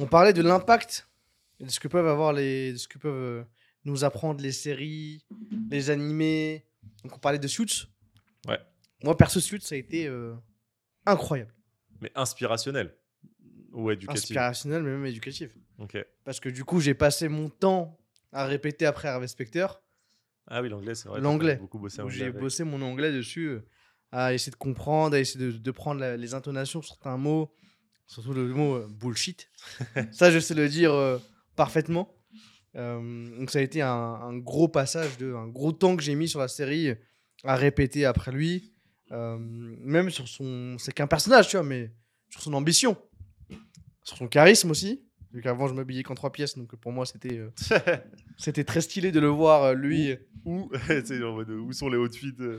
On parlait de l'impact de ce que peuvent avoir les, de ce que peuvent euh, nous apprendre les séries, les animés. Donc on parlait de Suits. Ouais. Moi perso Suits ça a été euh, incroyable, Mais inspirationnel. Ou éducatif. inspirationnel mais même éducatif. Ok. Parce que du coup j'ai passé mon temps à répéter après Harvey Specter. Ah oui, l'anglais, c'est vrai. L'anglais. Beaucoup bossé J'ai bossé mon anglais dessus, euh, à essayer de comprendre, à essayer de, de prendre la- les intonations sur certains mots, surtout le mot euh, bullshit. ça, je sais le dire euh, parfaitement. Euh, donc, ça a été un, un gros passage, de, un gros temps que j'ai mis sur la série à répéter après lui. Même sur son. C'est qu'un personnage, tu vois, mais sur son ambition. Sur son charisme aussi. Vu qu'avant, je m'habillais qu'en trois pièces, donc pour moi, c'était euh, c'était très stylé de le voir, euh, lui. Où, où sont les outfits, euh,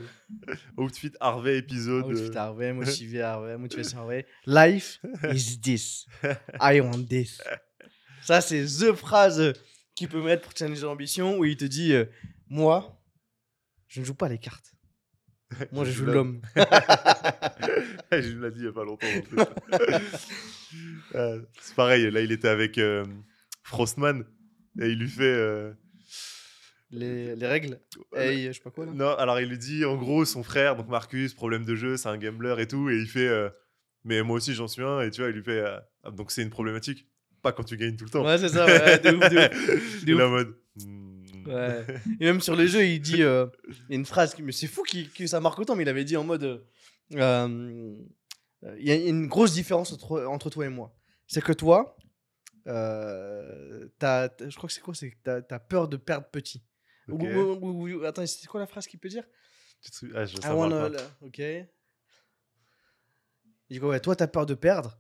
outfits Harvey épisode Outfit euh, Harvey, motivé Harvey, motivation Harvey. Life is this. I want this. Ça, c'est the phrase qu'il peut mettre pour challenger l'ambition où il te dit Moi, je ne joue pas les cartes. Moi, je joue l'homme. je me l'ai dit il y a pas longtemps. Euh, c'est pareil, là il était avec euh, Frostman et il lui fait. euh, Les, les règles. Hey, je sais pas quoi là. Non, alors il lui dit en gros son frère, donc Marcus, problème de jeu, c'est un gambler et tout, et il fait. euh, mais moi aussi j'en suis un, et tu vois, il lui fait. Ah, donc c'est une problématique, pas quand tu gagnes tout le temps. Ouais, c'est ça, ouais, de ouf, de ouf. De ouf. en mode. hmm. Ouais. Et même sur les jeux, il dit euh, il y a une phrase mais c'est fou que ça marque autant, mais il avait dit en mode euh, euh, il y a une grosse différence entre, entre toi et moi. C'est que toi, euh, je crois que c'est quoi C'est que t'as as peur de perdre petit. Ou- ou- ou- ou- attends, c'est quoi la phrase qu'il peut dire? Ah, je, parle wanna- pas. Ok. Il dit quoi? Ouais, toi, t'as peur de perdre.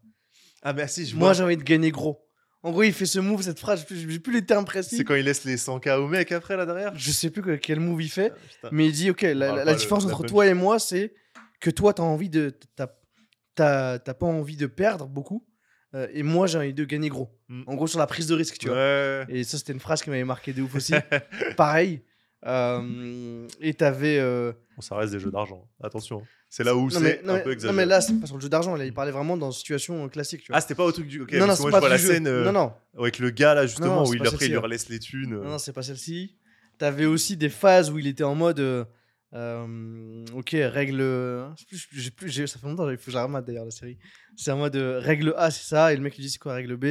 Ah, ah, si, je Moi, j'ai envie de gagner gros. En gros, il fait ce move, cette phrase, j'ai plus- les termes précis. C'est quand il laisse les 100K au mec après là derrière? Je sais plus que- quel move il fait. Ah. Mais il dit, ok, la, différence entre toi et moi, c'est que toi, t'as envie de. T'as pas envie de perdre beaucoup. euh, et moi, j'ai envie de gagner gros. Mm. En gros, sur la prise de risque, tu vois. Et ça, c'était une phrase qui m'avait marqué de ouf aussi. Pareil. Euh, et t'avais. euh, Bon, ça reste des jeux d'argent. Attention. C'est là où non, c'est non, un mais- peu non, exagéré. mais là, c'est pas sur le jeu d'argent. Là, il parlait vraiment dans une situation euh, classique, tu vois. Ah, c'était pas au truc du. Ok, non, non, moi pas je vois la jeu. scène euh, Non, non. avec le gars là justement Non, où il après il lui hein. relaisse les thunes. Non, non, c'est pas celle-ci. T'avais aussi des phases où il était en mode. euh, ok, règle. plus- j'ai plus, j'ai- ça fait longtemps, il faut que remate d'ailleurs la série. C'est en mode euh, règle A, c'est ça, et le mec lui dit c'est quoi règle B?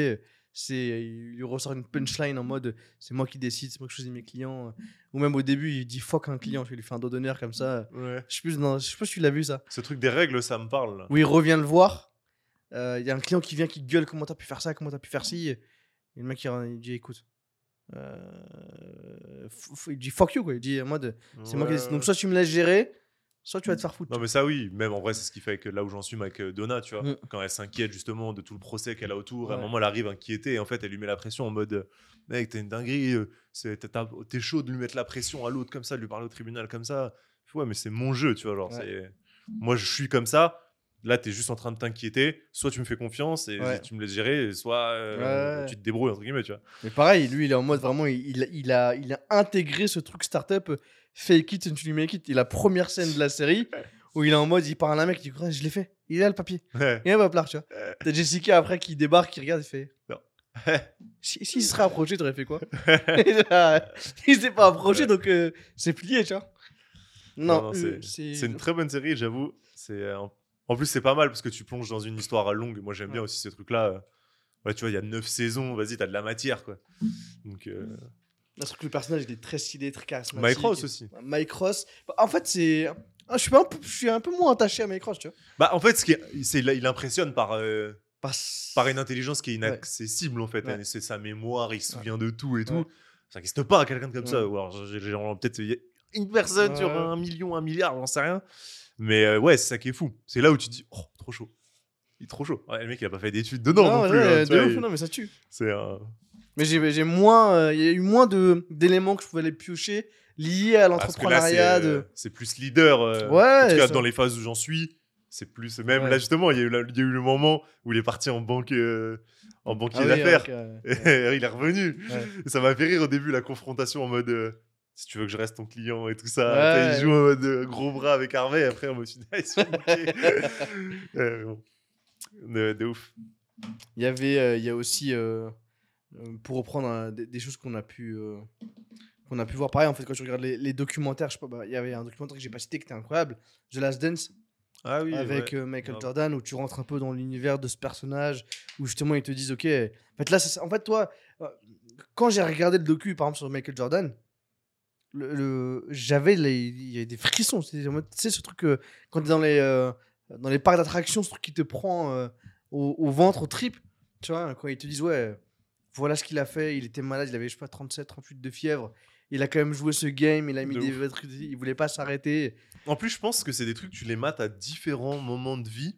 C'est, Il lui ressort une punchline en mode c'est moi qui décide, c'est moi qui choisis mes clients. Ou même au début, il dit fuck un client, tu lui fais un dos d'honneur comme ça. Ouais. Je sais, plus, non, je sais pas si tu l'as vu ça. Ce truc des règles, ça me parle. là. Où il revient le voir, euh, il y a un client qui vient qui gueule comment t'as pu faire ça, comment t'as pu faire ci? Et le mec il, il dit écoute. euh, il dit fuck you quoi. Il dit en mode c'est moi qui décide. Donc soit tu me laisses gérer, soit tu vas te faire foutre. Non mais ça oui, même en vrai c'est ce qui fait que là où j'en suis avec euh, Donna, tu vois, Mm. quand elle s'inquiète justement de tout le procès qu'elle a autour, à un moment elle arrive inquiétée et en fait elle lui met la pression en mode euh, mec t'es une dinguerie, euh, t'es chaud de lui mettre la pression à l'autre comme ça, de lui parler au tribunal comme ça. Ouais mais c'est mon jeu, tu vois, genre Ouais. moi je suis comme ça. Là, t'es juste en train de t'inquiéter. Soit tu me fais confiance et Ouais. tu me laisses gérer, soit euh, Ouais. tu te débrouilles entre guillemets, tu vois. Mais pareil, lui il est en mode vraiment il, il, a, il a intégré ce truc startup fake it until you make it. Et la première scène de la série où il est en mode il parle à un mec il dit je l'ai fait. Il a le papier. Ouais. Et hop là, tu vois. T'as Jessica après qui débarque, qui regarde, il fait Non. Si, s'il se serait approché, t'aurais fait quoi? Là, Il s'est pas approché, donc euh, c'est plié, tu vois. Non, non, euh, c'est une très bonne série, j'avoue. C'est euh, en plus c'est pas mal parce que tu plonges dans une histoire longue. Moi j'aime bien aussi ces trucs-là. euh. Ouais, tu vois, il y a neuf saisons. Vas-y, t'as de la matière, quoi. Donc euh, Trouve que le personnage il est très stylé, très charismatique. Mike Ross aussi. Mike Ross. En fait, c'est. Je, suis un peu... je suis un peu moins attaché à Mike Ross, tu vois. Bah en fait, ce qui est- il impressionne par euh, Parce... par une intelligence qui est inaccessible en fait. Ouais. C'est sa mémoire, il se Ouais. souvient de tout et tout. Ça n'existe pas quelqu'un comme ça. Alors peut-être une personne sur un million, un milliard, j'en sais rien. Mais euh, ouais, c'est ça qui est fou. C'est là où tu te dis, oh, trop chaud. Il est trop chaud. Le mec, il a pas fait d'études dedans non, ouais, plus. hein, de vois, ouf, il- non, mais ça tue. C'est un. Mais j'ai moins. euh, Il y a eu moins d'éléments que je pouvais aller piocher liés à c'est l'entrepreneuriat. euh, de... c'est plus leader. euh, Ouais, En tout cas, dans les phases où j'en suis, c'est plus. Même Ouais. là, justement, il y, a eu la- il y a eu le moment où il est parti en banque. euh, en banquier Ah oui, d'affaires. ouais. Et il est revenu. Ouais. Et ça m'a fait rire au début, la confrontation en mode. euh, si tu veux que je reste ton client et tout ça. Il joue en mode euh, gros bras avec Harvey. Après, on me dit, de, ouf. Il y avait, il y a aussi, pour reprendre hein, des, des choses qu'on a pu, euh, qu'on a pu voir. Pareil, en fait, quand tu regardes les, les documentaires, je sais pas, bah, il y avait un documentaire que j'ai pas cité qui était incroyable, The Last Dance, Ah oui, avec ouais. euh, Michael. Jordan, où tu rentres un peu dans l'univers de ce personnage, où justement ils te disent, ok, en fait là, ça- en fait toi, euh, quand j'ai regardé le docu, par exemple sur Michael Jordan. Le, le- j'avais il y a des frissons c'est tu sais ce truc quand t'es dans les euh, dans les parcs d'attractions ce truc qui te prend euh, au, au ventre au trip tu vois quand ils te disent ouais voilà ce qu'il a fait il était malade il avait je sais pas 37 38 de fièvre il a quand même joué ce game il a mis De des trucs il voulait pas s'arrêter En plus, je pense que c'est des trucs, tu les mates à différents moments de vie.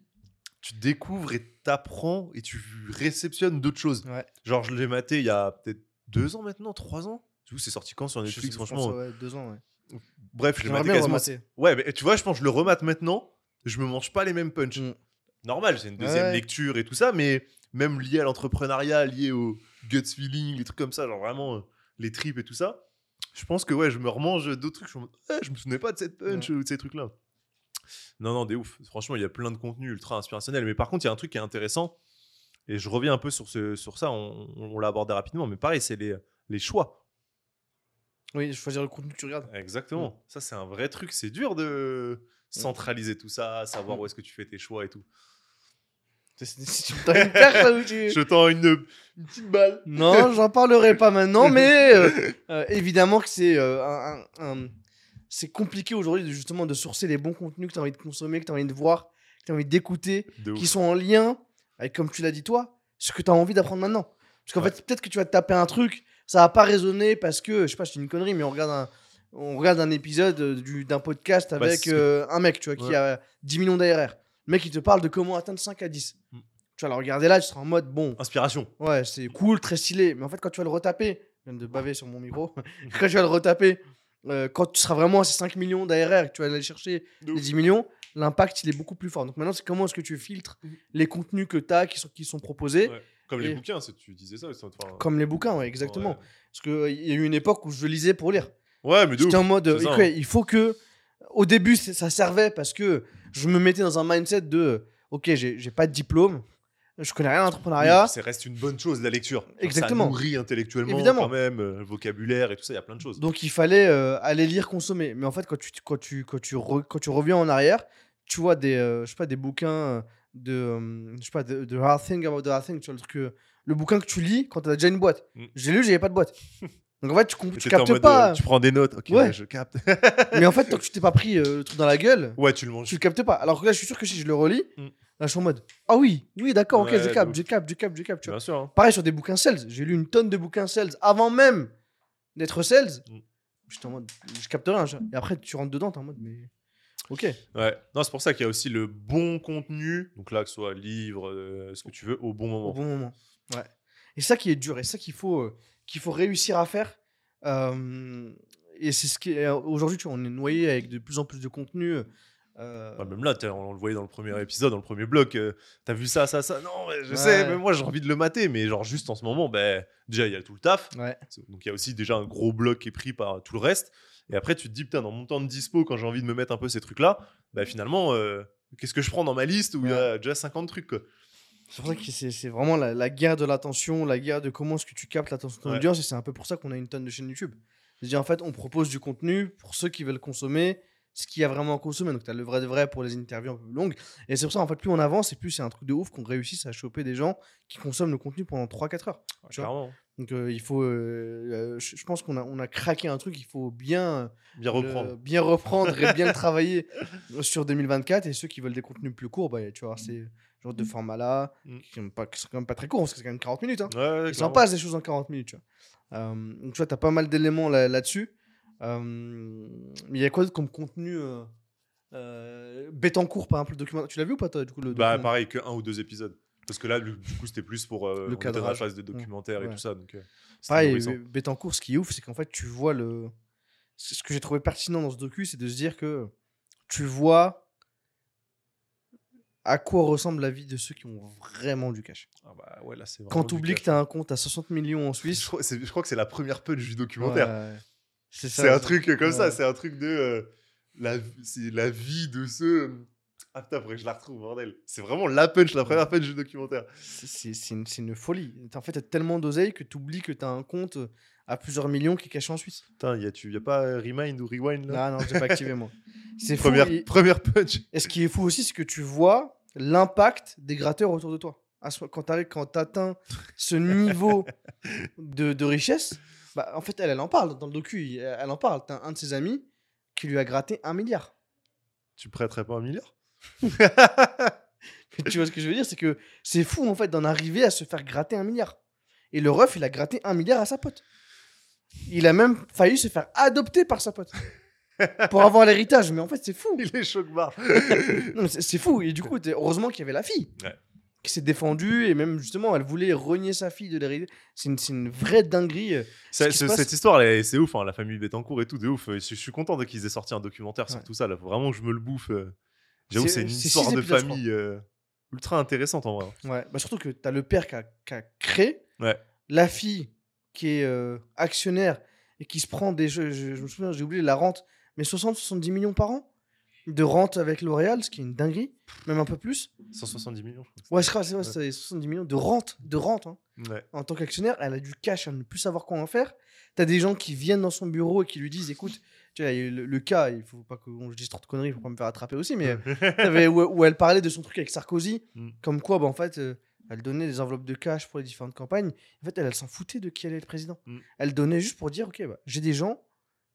Tu découvres et t'apprends et tu réceptionnes d'autres choses. ouais Genre, je l'ai maté il y a peut-être deux ans maintenant, trois ans. Du coup, c'est sorti quand sur Netflix, je franchement. pense, ouais, deux ans ouais. Bref, je l'ai maté quasiment. remater. Ouais, mais tu vois, je pense que je le remate maintenant. Je me mange pas les mêmes punch. Mm. Normal, c'est une deuxième Ouais. lecture et tout ça, mais même lié à l'entrepreneuriat, lié au guts feeling, les trucs comme ça, genre vraiment euh, les tripes et tout ça. Je pense que ouais, je me remange d'autres trucs. Je, me... Ouais, je me souvenais pas de cette punch ou de ces trucs-là. Non, non, des ouf. Franchement, il y a plein de contenu ultra inspirationnel. Mais par contre, il y a un truc qui est intéressant. Et je reviens un peu sur, ce, sur ça. On, on l'a abordé rapidement. Mais pareil, c'est les, les choix. oui choisir le contenu que tu regardes Exactement. Ça, c'est un vrai truc. C'est dur de centraliser tout ça, savoir où est-ce que tu fais tes choix et tout. Tu me tends une perche, là, où tu- Je tends une, une petite balle. Non, j'en parlerai pas maintenant, mais euh, euh, évidemment que c'est euh, un, c'est compliqué aujourd'hui de, justement de sourcer les bons contenus que tu as envie de consommer, que tu as envie de voir, que tu as envie d'écouter, qui sont en lien avec, comme tu l'as dit toi, ce que tu as envie d'apprendre maintenant. Parce qu'en Ouais. fait, peut-être que tu vas te taper un truc, ça va pas résonner parce que, je sais pas, c'est une connerie, mais on regarde un, on regarde un épisode du- d'un podcast avec un mec, tu vois, qui a 10 millions d'ARR. Le mec, il te parle de comment atteindre 5 à 10. Mm. Tu vas le regarder là, tu seras en mode, bon, Inspiration. Ouais, c'est cool, très stylé. Mais en fait, quand tu vas le retaper, je viens de baver sur mon micro, quand tu vas le retaper, euh, quand tu seras vraiment à ces 5 millions d'ARR que tu vas aller chercher les ouf. 10 millions, l'impact, il est beaucoup plus fort. Donc maintenant, c'est comment est-ce que tu filtres Mhm. les contenus que tu as qui sont, qui sont proposés, Ouais. Comme les bouquins, c'est- tu disais ça. enfin, comme les bouquins, ouais, exactement. ouais. Parce qu'il y a eu une époque où je lisais pour lire. Ouais, mais J'étais en mode, ça, ok, il faut que. Au début, ça servait parce que je me mettais dans un mindset de, ok, j'ai pas de diplôme, je connais rien à Oui, l'entrepreneuriat. ça reste une bonne chose, la lecture. Exactement. Ça nourrit intellectuellement, Évidemment. quand même, euh, le vocabulaire et tout ça, il y a plein de choses. Donc il fallait euh, aller lire, consommer. Mais en fait, quand tu, quand tu, quand tu, re- quand tu reviens en arrière, tu vois des, euh, je sais pas, des bouquins euh, de, je sais pas, de, de Hard Thing About the Hard Thing. Tu vois, le, truc, le bouquin que tu lis quand tu as déjà une boîte. Mm. J'ai lu, j'avais pas de boîte. Donc en fait, tu, tu captes pas. euh, tu prends des notes, ok, Ouais. ouais, je capte. mais en fait, tant que tu t'es pas pris euh, le truc dans la gueule, ouais, tu le manges. tu le captes pas. Alors que là, je suis sûr que si je le relis, Mm. là, je suis en mode, ah oui, oui, d'accord, ok, je capte, je capte, je capte, je capte. Bien sûr. hein. Pareil sur des bouquins sales. J'ai lu une tonne de bouquins sales avant même d'être sales. Mm. J'étais en mode, je capte rien. je- Et après, tu rentres dedans, t'es en mode, mais. Ok. Ouais. Non, c'est pour ça qu'il y a aussi le bon contenu. Donc là, que ce soit livre, euh, ce que tu veux, au bon moment. Au bon moment. Ouais. Et ça qui est dur, et ça qu'il faut, euh, qu'il faut réussir à faire. Euh, et c'est ce qui est. Aujourd'hui, tu vois, on est noyé avec de plus en plus de contenu. euh, Enfin, même là, on le voyait dans le premier épisode, dans le premier bloc. euh, T'as vu ça, ça, ça Non, mais je Ouais. sais, même moi j'ai envie de le mater, mais genre juste en ce moment, ben, déjà il y a tout le taf. ouais. Donc il y a aussi déjà un gros bloc qui est pris par tout le reste. Et après, tu te dis, putain, dans mon temps de dispo, quand j'ai envie de me mettre un peu ces trucs-là, bah finalement, euh, qu'est-ce que je prends dans ma liste où il y a déjà 50 trucs quoi. C'est pour ça que c'est vraiment la, la guerre de l'attention, la guerre de comment est-ce que tu captes l'attention de ton Ouais. audience. Et c'est un peu pour ça qu'on a une tonne de chaînes YouTube. C'est-à-dire, en fait, on propose du contenu pour ceux qui veulent consommer ce qu'il y a vraiment à consommer. Donc, tu as le vrai de vrai pour les interviews un peu plus longues. Et c'est pour ça, en fait, plus on avance, et plus c'est un truc de ouf qu'on réussisse à choper des gens qui consomment le contenu pendant 3-4 heures. Tu vois Clairement. Donc, euh, il faut. euh, euh, je je pense qu'on a, on a craqué un truc, il faut bien, Bien reprendre. le- bien reprendre et bien le travailler sur 2024. Et ceux qui veulent des contenus plus courts, bah, tu vois, c'est genre de format là, Mm. qui, qui sont quand même pas très courts, parce que c'est quand même 40 minutes. Hein. Ouais, ouais, Il s'en clairement. passe des choses en 40 minutes, tu vois. Euh, donc, tu vois, t'as pas mal d'éléments là- là-dessus. Euh, mais il y a quoi comme contenu euh, euh, Bétancourt, par exemple, le documentaire. Tu l'as vu ou pas, toi, du coup, le Bah document pareil, que un ou deux épisodes. Parce que là, du coup, c'était plus pour euh, Le dans la phase de documentaire et tout ça. Donc, euh, Pareil, Bétancourt, ce qui est ouf, c'est qu'en fait, tu vois le. Ce que j'ai trouvé pertinent dans ce docu, c'est de se dire que tu vois à quoi ressemble la vie de ceux qui ont vraiment du cash. Ah bah ouais, là, c'est Quand tu oublies que tu as un compte à 60 millions en Je Suisse, crois, c'est- je crois que c'est la première punch du documentaire. ouais, c'est ça, C'est un truc comme ça, c'est un truc de euh, la, c'est la vie de ceux Ah putain, faudrait que je la retrouve, bordel. C'est vraiment la punch, la première punch du documentaire. C'est- une, une folie. En fait, t'as tellement d'oseille que t'oublies que t'as un compte à plusieurs millions qui est caché en Suisse. Putain, y a, tu, y a pas euh, Remind ou Rewind là? Non, non, j'ai pas activé moi. C'est fou. première, Et, première punch. et ce qui est fou aussi, c'est que tu vois l'impact des gratteurs autour de toi. Quand tu quand t'atteins ce niveau de, de richesse, bah, en fait, elle, elle en parle dans le docu. Elle, en parle. T'as un de ses amis qui lui a gratté un milliard. Tu prêterais pas un milliard? Tu vois ce que je veux dire C'est que c'est fou en fait d'en arriver à se faire gratter un milliard. Et le ref, il a gratté un milliard à sa pote. Il a même failli se faire adopter par sa pote. pour avoir l'héritage. Mais en fait, c'est fou. Il est choc barre. Non, mais c'est fou. Et du coup, heureusement qu'il y avait la fille Ouais. qui s'est défendue. Et même justement, elle voulait renier sa fille de l'héritage. C'est une, vraie dinguerie. euh. Ce- cette histoire, c'est ouf, hein, la famille Bettencourt et tout, de ouf. Je, je suis content de qu'ils aient sorti un documentaire sur Ouais. tout ça. Là, faut vraiment que je me le bouffe. euh. J'avoue, C'est- une histoire de épisodes, famille euh, ultra intéressante en vrai. Ouais. Bah, surtout que t'as le père qui a, qui a créé. Ouais. La fille qui est euh, actionnaire et qui se prend des jeux. Je, je me souviens, j'ai oublié la rente. Mais 60-70 millions par an de rente avec L'Oréal, ce qui est une dinguerie. Même un peu plus. 170 millions, je crois. Ouais, je crois, c'est vrai, c'est 70 millions de rente. De rente, hein. Ouais. en tant qu'actionnaire, elle a du cash à ne plus savoir quoi en faire. T'as des gens qui viennent dans son bureau et qui lui disent écoute, tu vois, il y a eu le, le cas, il faut pas que je dise trop de conneries, il faut pas me faire attraper aussi, mais euh, où, où elle parlait de son truc avec Sarkozy, Mm. comme quoi, bah, en fait, euh, elle donnait des enveloppes de cash pour les différentes campagnes. En fait, elle, elle s'en foutait de qui allait être président. Mm. Elle donnait juste pour dire ok, bah, j'ai des gens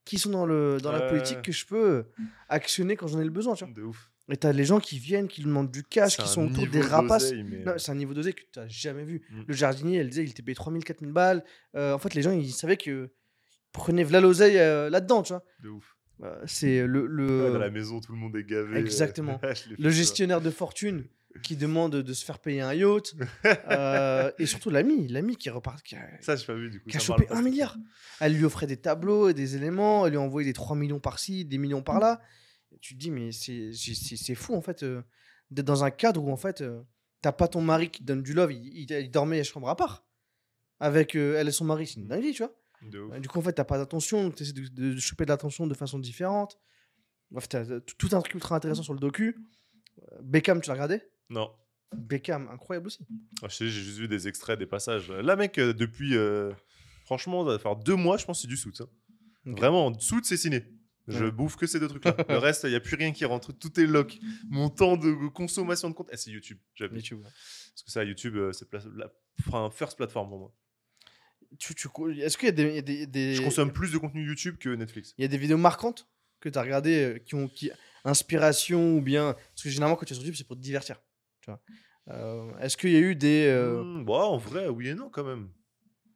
qui sont dans, le, dans la politique que je peux euh, actionner quand j'en ai le besoin. Tu vois. de ouf. Et t'as les gens qui viennent, qui lui demandent du cash, qui sont autour des rapaces. mais- Non, c'est un niveau dosé que tu n'as jamais vu. Mm. Le jardinier, elle disait, il était payé 3000, 4000 balles. Euh, en fait, les gens, ils savaient que prenaient v'là l'oseille euh, là-dedans, tu vois. de ouf. Euh, c'est le, le, Ouais, dans la maison, tout le monde est gavé. Exactement. le gestionnaire de fortune qui demande de se faire payer un yacht. euh, et surtout l'ami, l'ami qui repart, qui a, Ça, pas vu du coup. qui a chopé un milliard. Elle lui offrait des tableaux et des éléments, elle lui envoyait des 3 millions par-ci, des millions par-là. Tu te dis, mais c'est fou en fait euh, d'être dans un cadre où en fait euh, t'as pas ton mari qui te donne du love, il, il- il dormait à chambre à part. Avec elle et son mari, c'est une dinguerie, tu vois. De. Euh, Du coup, en fait, t'as pas d'attention, tu essaies de, de- de choper de l'attention de façon différente. Bref, t'as tout un truc ultra intéressant sur le docu. Euh, Beckham, tu l'as regardé? Non. Beckham, incroyable aussi. Ah, je sais, j'ai juste vu des extraits, des passages. Là, mec, euh, depuis. euh, Franchement, ça va faire deux mois, je pense, c'est du soute. hein. Vraiment, soute, c'est ciné. Je Ouais. bouffe que ces deux trucs-là. le reste, il n'y a plus rien qui rentre. Tout est lock. Mon temps de consommation de compte. Eh, c'est YouTube. YouTube. Parce que ça, YouTube, c'est la enfin, first plateforme pour moi. Tu, tu, Est-ce qu'il y a des, il y a des, des- Je consomme plus de contenu YouTube que Netflix. il y a des vidéos marquantes que tu as regardées euh, qui ont qui, inspiration ou bien. Parce que généralement, quand tu es sur YouTube, c'est pour te divertir. Tu vois. Euh, Est-ce qu'il y a eu des. euh, Hmm, bah, en vrai, oui et non, quand même.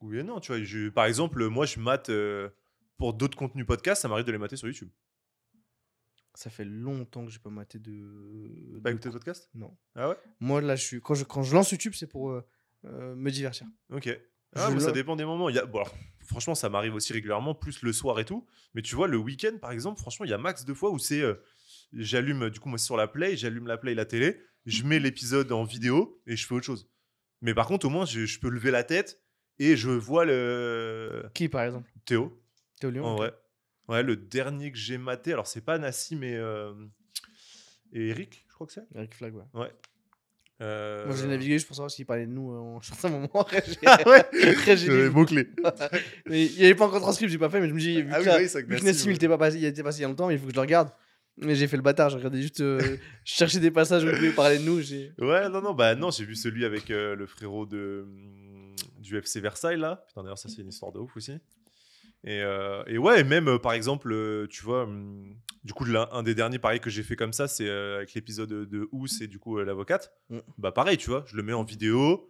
Oui et non, tu vois. je- par exemple, moi, je mate pour d'autres contenus podcast, ça m'arrive de les mater sur YouTube. Ça fait longtemps que j'ai pas maté de. Pas écouté de podcast? Non. Ah ouais? Moi, là, je suis... quand, je, quand je lance YouTube, c'est pour me divertir. Ok. Ah, mais ça dépend des moments. Il y a... bon, alors, franchement, ça m'arrive aussi régulièrement, plus le soir et tout. Mais tu vois, le week-end, par exemple, franchement, il y a max de fois où c'est. euh, j'allume, du coup, moi, c'est sur la Play, j'allume la Play et la télé, je mets l'épisode en vidéo et je fais autre chose. Mais par contre, au moins, je, je peux lever la tête et je vois le. Qui, par exemple? Théo, Théo Lyon en ok. vrai. Ouais, le dernier que j'ai maté, alors c'est pas Nassim et, euh, et Eric, je crois que c'est. Eric Flag, ouais. Ouais. Euh, Moi, j'ai navigué juste pour savoir s'il parlait de nous euh, en certain moment. Après, j'ai- Ah ouais Après, j'ai Les dit- mots-clés. Mais il n'y avait pas encore de transcript, j'ai pas fait, mais je me dis, vu Ah que, oui, vu que Nassim, il était pas passé, il était passé il y a longtemps, il faut que je le regarde. Mais j'ai fait le bâtard, je regardais juste. euh, je cherchais des passages où il parler de nous. j'ai- Ouais, non, non, bah non, j'ai vu celui avec euh, le frérot de, du FC Versailles, là. Putain, d'ailleurs, ça, c'est une histoire de ouf aussi. Et, euh, et ouais, et même, par exemple, tu vois, hum, du coup, l'un- un des derniers, pareil, que j'ai fait comme ça, c'est euh, avec l'épisode de, Ous et du coup, euh, l'avocate. Mm. Bah pareil, tu vois, je le mets en vidéo.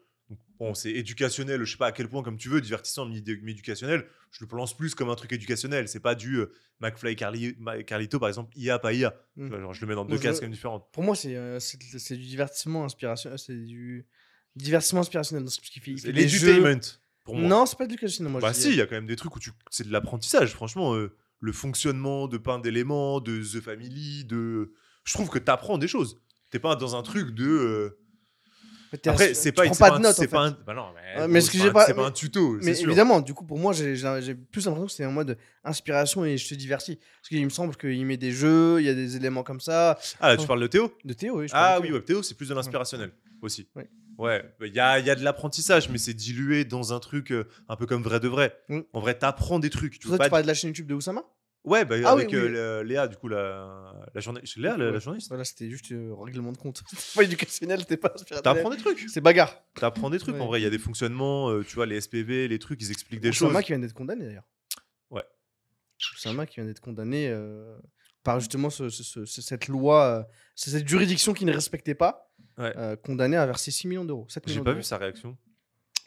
Bon, c'est éducationnel, je sais pas à quel point, comme tu veux, divertissant, mais éducationnel. Je le pense plus comme un truc éducationnel. C'est pas du euh, McFly Carli- Ma- Carlito, par exemple, IA, pas IA. Tu Mm. vois, genre, je le mets dans deux je- cases quand même différentes. Pour moi, c'est euh, c'est c'est du divertissement inspirationnel. C'est du divertissement inspirationnel. Parce qu'il fait, il C'est jeux- pour moi. Non, c'est pas de l'éducation. Moi, bah si, il y a quand même des trucs où tu... c'est de l'apprentissage. Franchement, euh, le fonctionnement de plein d'éléments, de The Family, de... Je trouve que tu apprends des choses. T'es pas dans un truc de... euh, Après, c'est pas, c'est pas pas, de notes. c'est en pas un. Bah non, mais, Ouais, mais ce c'est que pas j'ai un- pas- C'est pas un tuto, c'est Mais sûr. évidemment, du coup, pour moi, j'ai- j'ai j'ai plus l'impression que c'est en mode inspiration et je te divertis. Parce qu'il me semble qu'il met des jeux, il y a des éléments comme ça. Ah, là, tu parles de Théo? De Théo, oui. je Ah parle de oui, Théo. ouais, Théo, c'est plus de l'inspirationnel aussi. Ouais. Ouais, il y a, y a de l'apprentissage, mais c'est dilué dans un truc euh, un peu comme vrai de vrai. Mm. En vrai, t'apprends des trucs. Tu veux pas tu de la chaîne YouTube de Oussama? Ouais, bah, Ah avec oui. euh, Léa, du coup, la, la journaliste. Léa, la, la journaliste Voilà, c'était juste euh, règlement de compte. C'était pas éducationnel, c'était pas. T'apprends des trucs. C'est bagarre. T'apprends des trucs. Ouais. En vrai, il y a des fonctionnements, euh, tu vois, les SPV, les trucs, ils expliquent des Oussama choses. qui vient d'être condamné d'ailleurs. Ouais. Oussama qui vient d'être condamné par justement ce- ce- ce- ce- cette loi, cette juridiction qui ne respectait pas, Ouais. euh, condamné à verser 6 millions d'euros. 7 J'ai pas vu sa réaction.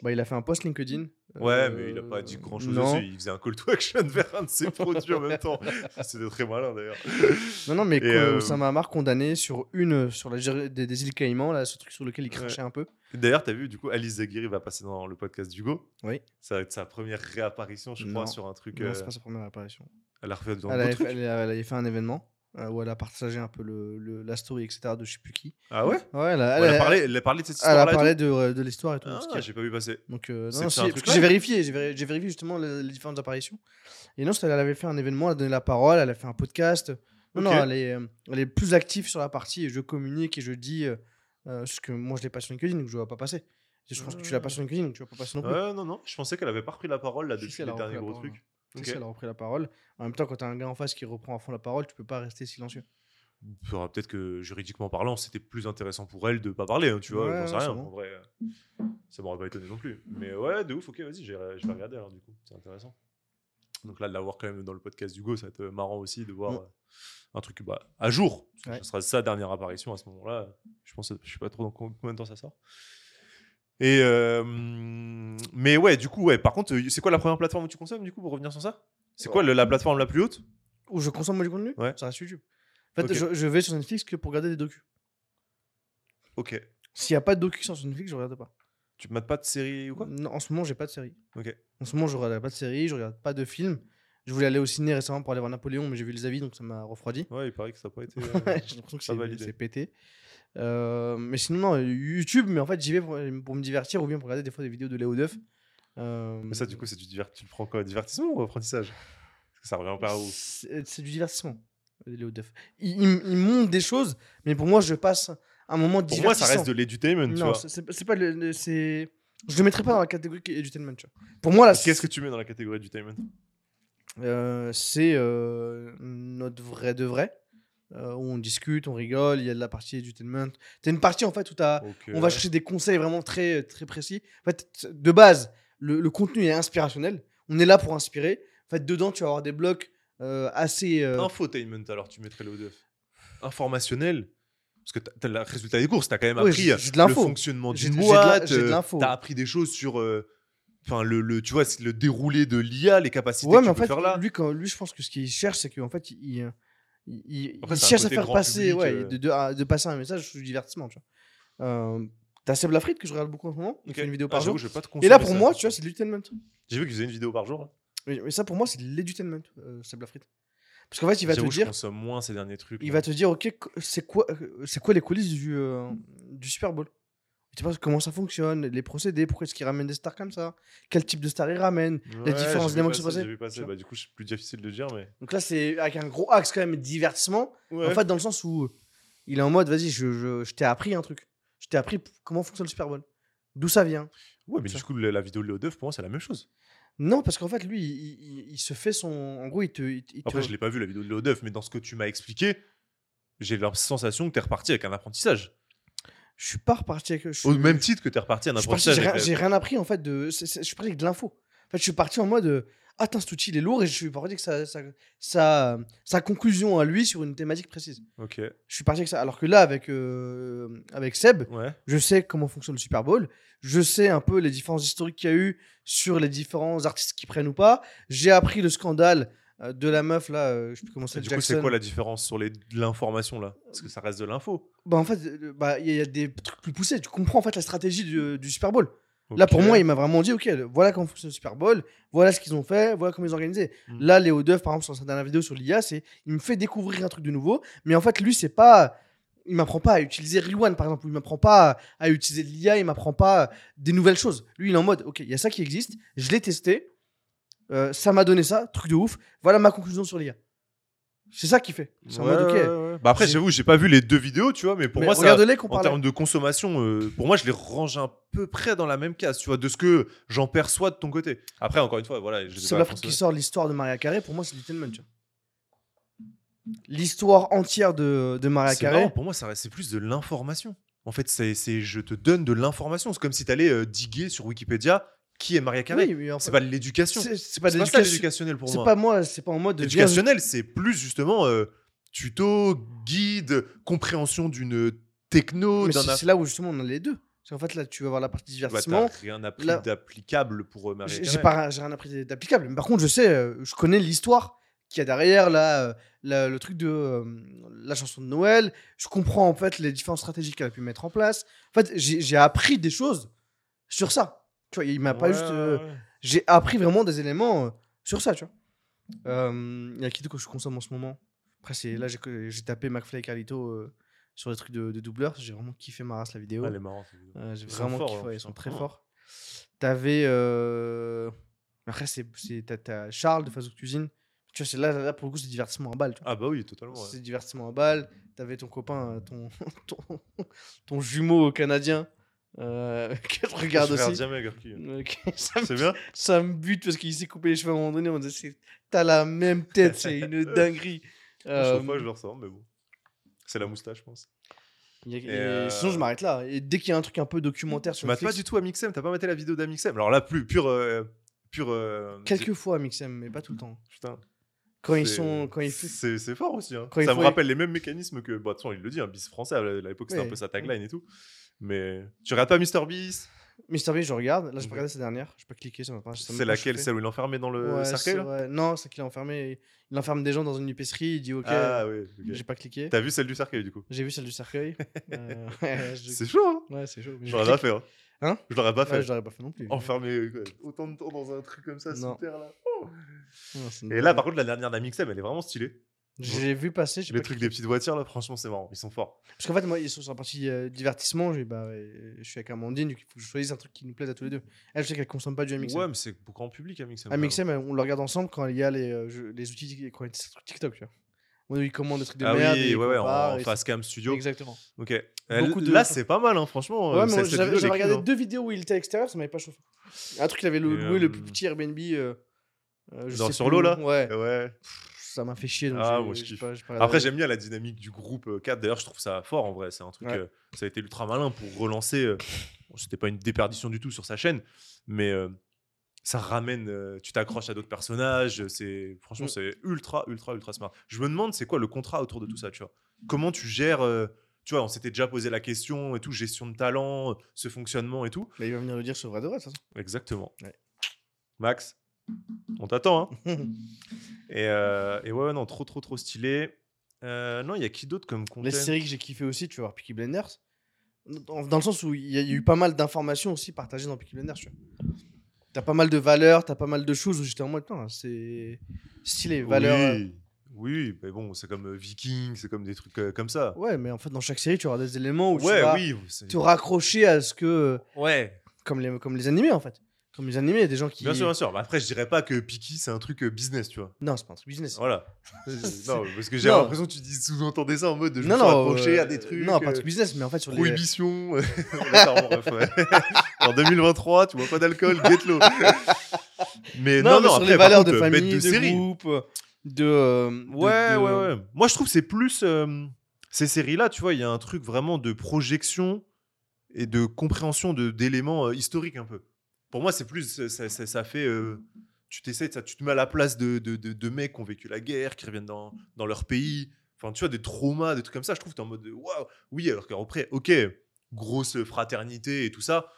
Bah, il a fait un post LinkedIn. Ouais, euh, mais il a pas dit grand chose non. dessus. Il faisait un call to action vers un de ses produits en même temps. C'était très malin d'ailleurs. Non, non, mais euh, Oussama Hamar condamné sur une, sur la des, des îles Caïmans, là, ce truc sur lequel il crachait un peu. D'ailleurs, t'as vu, du coup, Alice Zaguiri va passer dans le podcast d'Hugo. Oui. Ça va être sa première réapparition, je crois, Non. sur un truc. Non, euh, c'est pas sa première apparition. Elle a refait dans Elle d'autres avait, trucs. fait, elle, a- elle avait fait un événement euh, où elle a partagé un peu le, le- la story, etc. de je sais plus qui. Ah ouais? Ouais, elle a, elle, elle a a- parlé, elle a parlé de cette elle a parlé de, de l'histoire et tout. Ah, j'ai pas vu passer. Donc, euh, non, si, j'ai vérifié, j'ai véri- j'ai vérifié justement les, les différentes apparitions. Et non, elle avait fait un événement, elle a donné la parole, elle a fait un podcast. Non, non, elle est, euh, elle est plus active sur la partie et je communique et je dis euh, euh, ce que moi je l'ai pas sur LinkedIn, donc je vois pas passer. Je pense que tu l'as pas sur LinkedIn, donc tu vas pas passer non plus. Non, non. Je pensais qu'elle avait pas repris la parole là depuis si, les derniers gros trucs. Si, Ok. si, elle a repris la parole. En même temps, quand t'as un gars en face qui reprend à fond la parole, tu peux pas rester silencieux. Peut-être que juridiquement parlant, c'était plus intéressant pour elle de pas parler, hein, tu vois. Ouais, J'en sais rien. En vrai, euh, ça m'aurait pas étonné non plus. Mais ouais, de ouf. Ok, vas-y, je vais regarder alors du coup. C'est intéressant. Donc là, de l'avoir quand même dans le podcast d'Hugo, ça va être euh, marrant aussi de voir Mm. euh, un truc bah, à jour. Ouais. Ce sera sa dernière apparition à ce moment-là. Je pense, je sais pas trop dans co- combien de temps ça sort. Et euh, mais ouais, du coup, ouais. Par contre, c'est quoi la première plateforme où tu consommes du coup pour revenir sur ça? C'est quoi le- la plateforme la plus haute? Où je consomme moi du contenu? Ouais. Ça reste YouTube. En fait, je, je vais sur Netflix que pour regarder des docus. Ok. S'il n'y a pas de docus sur Netflix, je regarde pas. Tu mates pas de série ou quoi? Non, en ce moment, j'ai pas de série. Ok. En ce moment, je regarde pas de série, je regarde pas de film. Je voulais aller au ciné récemment pour aller voir Napoléon, mais j'ai vu les avis, donc ça m'a refroidi. Ouais, il paraît que ça n'a pas été. euh, j'ai l'impression que c'est pété. Euh, mais sinon, non, YouTube, mais en fait, j'y vais pour, pour me divertir ou bien pour regarder des fois des vidéos de Léo Duff. Euh, Mais ça, du coup, c'est du tu le prends quoi Divertissement ou apprentissage? Parce que ça revient pas où? C'est du divertissement, Léo Duff. Il, il, il montre des choses, mais pour moi, je passe un moment Pour moi, ça divertissant. reste de l'edutainment, tu vois. c'est- pas le. c'est... Je le mettrais pas dans la catégorie edutainment. tu vois. Pour moi, là, Qu'est-ce que tu mets dans la catégorie edutainment Euh, c'est notre vrai de vrai. Euh, où on discute, on rigole, il y a de la partie edutainment. T'as une partie en fait où Ok. on va chercher des conseils vraiment très, très précis. En fait, de base, le, le contenu est inspirationnel. On est là pour inspirer. En fait, dedans, tu vas avoir des blocs euh, assez. euh, Infotainment, alors tu mettrais le O2. Informationnel Parce que t'as t'as le résultat des courses, t'as quand même Oui, appris le fonctionnement d'une boîte. l'info. T'as appris des choses sur. euh, Enfin, le, le, tu vois, le déroulé de l'IA, les capacités Ouais, que mais tu en peux fait, faire là. lui, quand, lui, je pense que ce qu'il cherche, c'est qu'en fait, il, il, il- Après, cherche à faire passer, public, ouais, euh. de, de- de passer un message sous divertissement. Tu vois. Euh, T'as Seb Lafrite que je regarde beaucoup en ce moment. Il fait une vidéo Ah, par j'avoue, jour. je vais pas te Et là, pour ça, moi, c'est tu vois, c'est de l'edutainment. J'ai vu qu'ils faisaient une vidéo par jour. là. Mais, mais ça, pour moi, c'est de l'edutainment, euh, Seb Lafrite. Parce qu'en fait, il va te je dire, consomme moins ces derniers trucs. il là. va te dire, ok, c'est quoi, euh, c'est quoi les coulisses du, euh, du Super Bowl? Tu sais pas comment ça fonctionne, les procédés, pourquoi est-ce qu'ils ramènent des stars comme ça, quel type de stars ils ramènent. Ouais, j'ai vu éléments qui sont passés, vu passer. Bah, du coup, c'est plus difficile de dire, mais. Donc là, c'est avec un gros axe quand même divertissement. Ouais. En fait, dans le sens où il est en mode, vas-y, je, je, je t'ai appris un truc. Je t'ai appris comment fonctionne le Super Bowl. D'où ça vient. Ouais, mais Ça. du coup, la la vidéo de Léo Duff, pour moi, c'est la même chose. Non, parce qu'en fait, lui, il, il- il se fait son. En gros, il te. il- il te- Après, je l'ai pas vu la vidéo de Léo Duff, mais dans ce que tu m'as expliqué, j'ai la sensation que tu es reparti avec un apprentissage. Je suis pas reparti avec. je Au même titre que tu es reparti apprentissage. j'ai rien, appris en fait. De, je suis parti avec de l'info. En fait, je suis parti en mode. euh, Ah, tain, cet outil, il est lourd et je suis parti avec sa, sa, sa, sa conclusion à lui sur une thématique précise. Ok, Je suis parti avec ça. Alors que là, avec, euh, avec Seb, ouais. je sais comment fonctionne le Super Bowl, je sais un peu les différences historiques qu'il y a eu sur les différents artistes qui prennent ou pas. J'ai appris le scandale euh, de la meuf là, euh, je sais plus comment Et c'est du coup, c'est quoi la différence sur les- l'information là? Parce que ça reste de l'info. Bah en fait, euh, bah, il y, a- il y a des trucs plus poussés. Tu comprends en fait la stratégie du, du Super Bowl. Là pour moi, il m'a vraiment dit ok, voilà comment fonctionne le Super Bowl, voilà ce qu'ils ont fait, voilà comment ils ont organisé. Mm. Là, Léo Duff par exemple sur sa dernière vidéo sur l'IA, c'est il me fait découvrir un truc de nouveau, mais en fait lui c'est pas il m'apprend pas à utiliser Rewan, par exemple. Il m'apprend pas à, à utiliser l'IA. Il m'apprend pas des nouvelles choses. Lui, il est en mode, ok, il y a ça qui existe. Je l'ai testé. Euh, ça m'a donné ça. Truc de ouf. Voilà ma conclusion sur l'IA. C'est ça qu'il fait. C'est en Ouais, mode, ok. ouais, ouais. Bah après, J'ai- j'avoue, j'ai pas vu les deux vidéos, tu vois, mais pour Mais moi, ça, regarde-les en termes de consommation, euh, pour moi, je les range un peu près dans la même case, tu vois, de ce que j'en perçois de ton côté. Après, encore une fois, voilà, je les ai C'est pas l'Afrique qui consommés. sort l'histoire de Maria Carré. Pour moi, c'est Littleman, tu vois. L'histoire entière de, de Maria C'est Carré. marrant, pour moi, ça reste- c'est plus de l'information. En fait, c'est, c'est- je te donne de l'information. C'est comme si tu allais diguer sur Wikipédia qui est Maria Carré. Oui, mais en c'est pas de l'éducation. c'est- C'est c'est pas de l'éducationnel pour C'est moi. pas moi, c'est pas en mode. Éducationnel, c'est plus justement euh, tuto, guide, compréhension d'une techno, c'est c'est là où justement on a les deux. C'est en fait là, tu vas voir la partie Bah, divertissement. t'as rien appris là- d'applicable pour euh, Maria J'ai pas, rien appris d'applicable. Mais par contre, je sais, euh, je connais l'histoire qu'il y a derrière là, euh, la- le truc de euh, la chanson de Noël. Je comprends en fait les différentes stratégies qu'elle a pu mettre en place. En fait, j'ai appris des choses sur ça. Tu vois, il m'a pas juste. euh, ouais, j'ai appris vraiment des éléments euh, sur ça, tu vois. Euh, Il y a qui d'autre que je consomme en ce moment Après, c'est là, j'ai j'ai tapé McFly et Carlito euh, sur les trucs de, de doubleur. J'ai vraiment kiffé ma race la vidéo. Ah, elle est marrante. Euh, j'ai Ils sont vraiment kiffé, hein, ils sont très forts. forts. T'avais. euh, Après, t'as- Charles de Fazou Cuisine. Tu vois, c'est là, là, pour le coup, c'est divertissement à balle. tu vois. Ah bah oui, totalement. ouais. C'est divertissement à balle. T'avais ton copain, ton, ton, ton jumeau canadien euh, que je regarde Je aussi. me, C'est bien? ça me bute parce qu'il s'est coupé les cheveux à un moment donné. On disait, c'est- t'as la même tête, c'est une dinguerie. À Euh, chaque fois, je le ressens, mais bon. C'est la moustache, je pense. a- Et euh, Sinon, je m'arrête là. Et dès qu'il y a un truc un peu documentaire Tu sur mates pas Netflix, du tout Amixem T'as pas maté la vidéo d'Amixem? Alors là, plus pure. euh, pure euh, quelques fois, Mixem, mais pas tout le temps. Putain. Quand ils sont, quand ils C'est fort aussi. Hein. Ça me rappelle les mêmes mécanismes que. Bah, de toute façon, il le dit, un bis français. À l'époque, c'était Ouais. un peu sa tagline et tout. Mais tu regardes pas Mr. Beast? Mr. Beast, je regarde. Là, Ok. pas regardé cette dernière. Je peux cliquer, ça m'a m'a C'est laquelle? Celle où il est enfermé dans le Ouais, cercueil ouais. Non, c'est qu'il est enfermé. Il enferme des gens dans une épicerie. Il dit ok. Ah oui. J'ai pas cliqué. T'as vu celle du cercueil du coup? J'ai vu celle du cercueil. Euh, je- C'est chaud, hein? Ouais, c'est chaud. mais Je je clique. fait. Hein. Hein Je l'aurais pas Ouais, fait. je l'aurais pas fait non plus. Enfermé euh, quoi, autant de temps dans un truc comme ça, Non. terre là. Oh. Non, Et là, par contre, la dernière d'Amixem, elle est vraiment stylée. j'ai vu passer. Les pas trucs des petites voitures là, franchement, c'est marrant. Ils sont forts. Parce qu'en fait, moi, ils sont sur la partie euh, divertissement. Bah, je suis avec Amandine. donc Il faut que je choisisse un truc qui nous plaise à tous les deux. Elle, je sais qu'elle consomme pas du MXM. Ouais, mais c'est pour grand public Amixem. MXM, on le regarde ensemble quand il y a les, euh, jeux- les outils, quand il y a TikTok. Tu vois. Où ils commandent des trucs de Ah merde. oui, ouais, ouais, en face cam studio. Exactement. Ok. Beaucoup de- Là, c'est pas mal, hein, franchement. Ouais, euh, mais j'avais regardé clean, hein. deux vidéos où il était à l'extérieur, ça m'avait pas chauffé. Un truc, il avait loué le plus euh, petit Airbnb. euh, euh, je sais sur l'eau là Ouais. Ouais. Ça m'a fait chier. Donc Ah, moi, je kiffe. pas- Après, j'aime bien la dynamique du groupe euh, 4. D'ailleurs, je trouve ça fort en vrai. C'est un truc. Ouais. euh, ça a été ultra malin pour relancer. C'était pas une déperdition du tout sur sa chaîne, mais ça ramène. euh, tu t'accroches à d'autres personnages. C'est franchement, Mm. c'est ultra, ultra, ultra smart. Je me demande, c'est quoi le contrat autour de tout ça, tu vois? Comment tu gères euh, Tu vois, on s'était déjà posé la question et tout, gestion de talent, ce fonctionnement et tout. Mais il va venir le dire sur vrai de vrai, toute Exactement. Ouais. Max, on t'attend, hein et, euh, et ouais, non, trop, trop, trop stylé. Non, il y a qui d'autre comme content? Les séries que j'ai kiffé aussi, tu voir Peaky Blinders. Dans, le sens où il y, y a eu pas mal d'informations aussi partagées dans Peaky Blinders. Tu vois. T'as pas mal de valeurs, t'as pas mal de choses où j'étais en mode, c'est stylé. Valeurs. euh, Oui, oui, mais bon, c'est comme euh, Viking, c'est comme des trucs euh, comme ça. Ouais, mais en fait, dans chaque série, tu auras des éléments où Ouais, tu vas oui. te raccrocher à ce que. Ouais. Comme les, comme les animés, en fait. Comme les animés, il y a des gens qui. Bien sûr, bien sûr. Mais après, je dirais pas que Piki, c'est un truc euh, business, tu vois. Non, c'est pas un truc business. Voilà. non, parce que j'ai Non. l'impression que tu dis, sous-entendais ça en mode de je non, suis non, accroché euh, à des trucs. Non, pas un euh, truc business, mais en fait, sur les. Prohibition. D'accord, bref, ouais. en 2023, tu vois pas d'alcool, get low. mais non, Non, mais sur après, les par valeurs contre, de bête famille, de de, série. groupe, de. euh, de- Ouais, de- ouais, ouais. Moi, je trouve que c'est plus. euh, ces séries-là, tu vois, il y a un truc vraiment de projection et de compréhension de- d'éléments euh, historiques un peu. Pour moi, c'est plus. Ça, ça- ça fait. euh, tu t'essaies, ça- tu te mets à la place de, de, de- de mecs qui ont vécu la guerre, qui reviennent dans, dans leur pays. Enfin, tu vois, des traumas, des trucs comme ça. Je trouve que t'es en mode de, waouh. Oui, alors qu'après, ok, grosse fraternité et tout ça,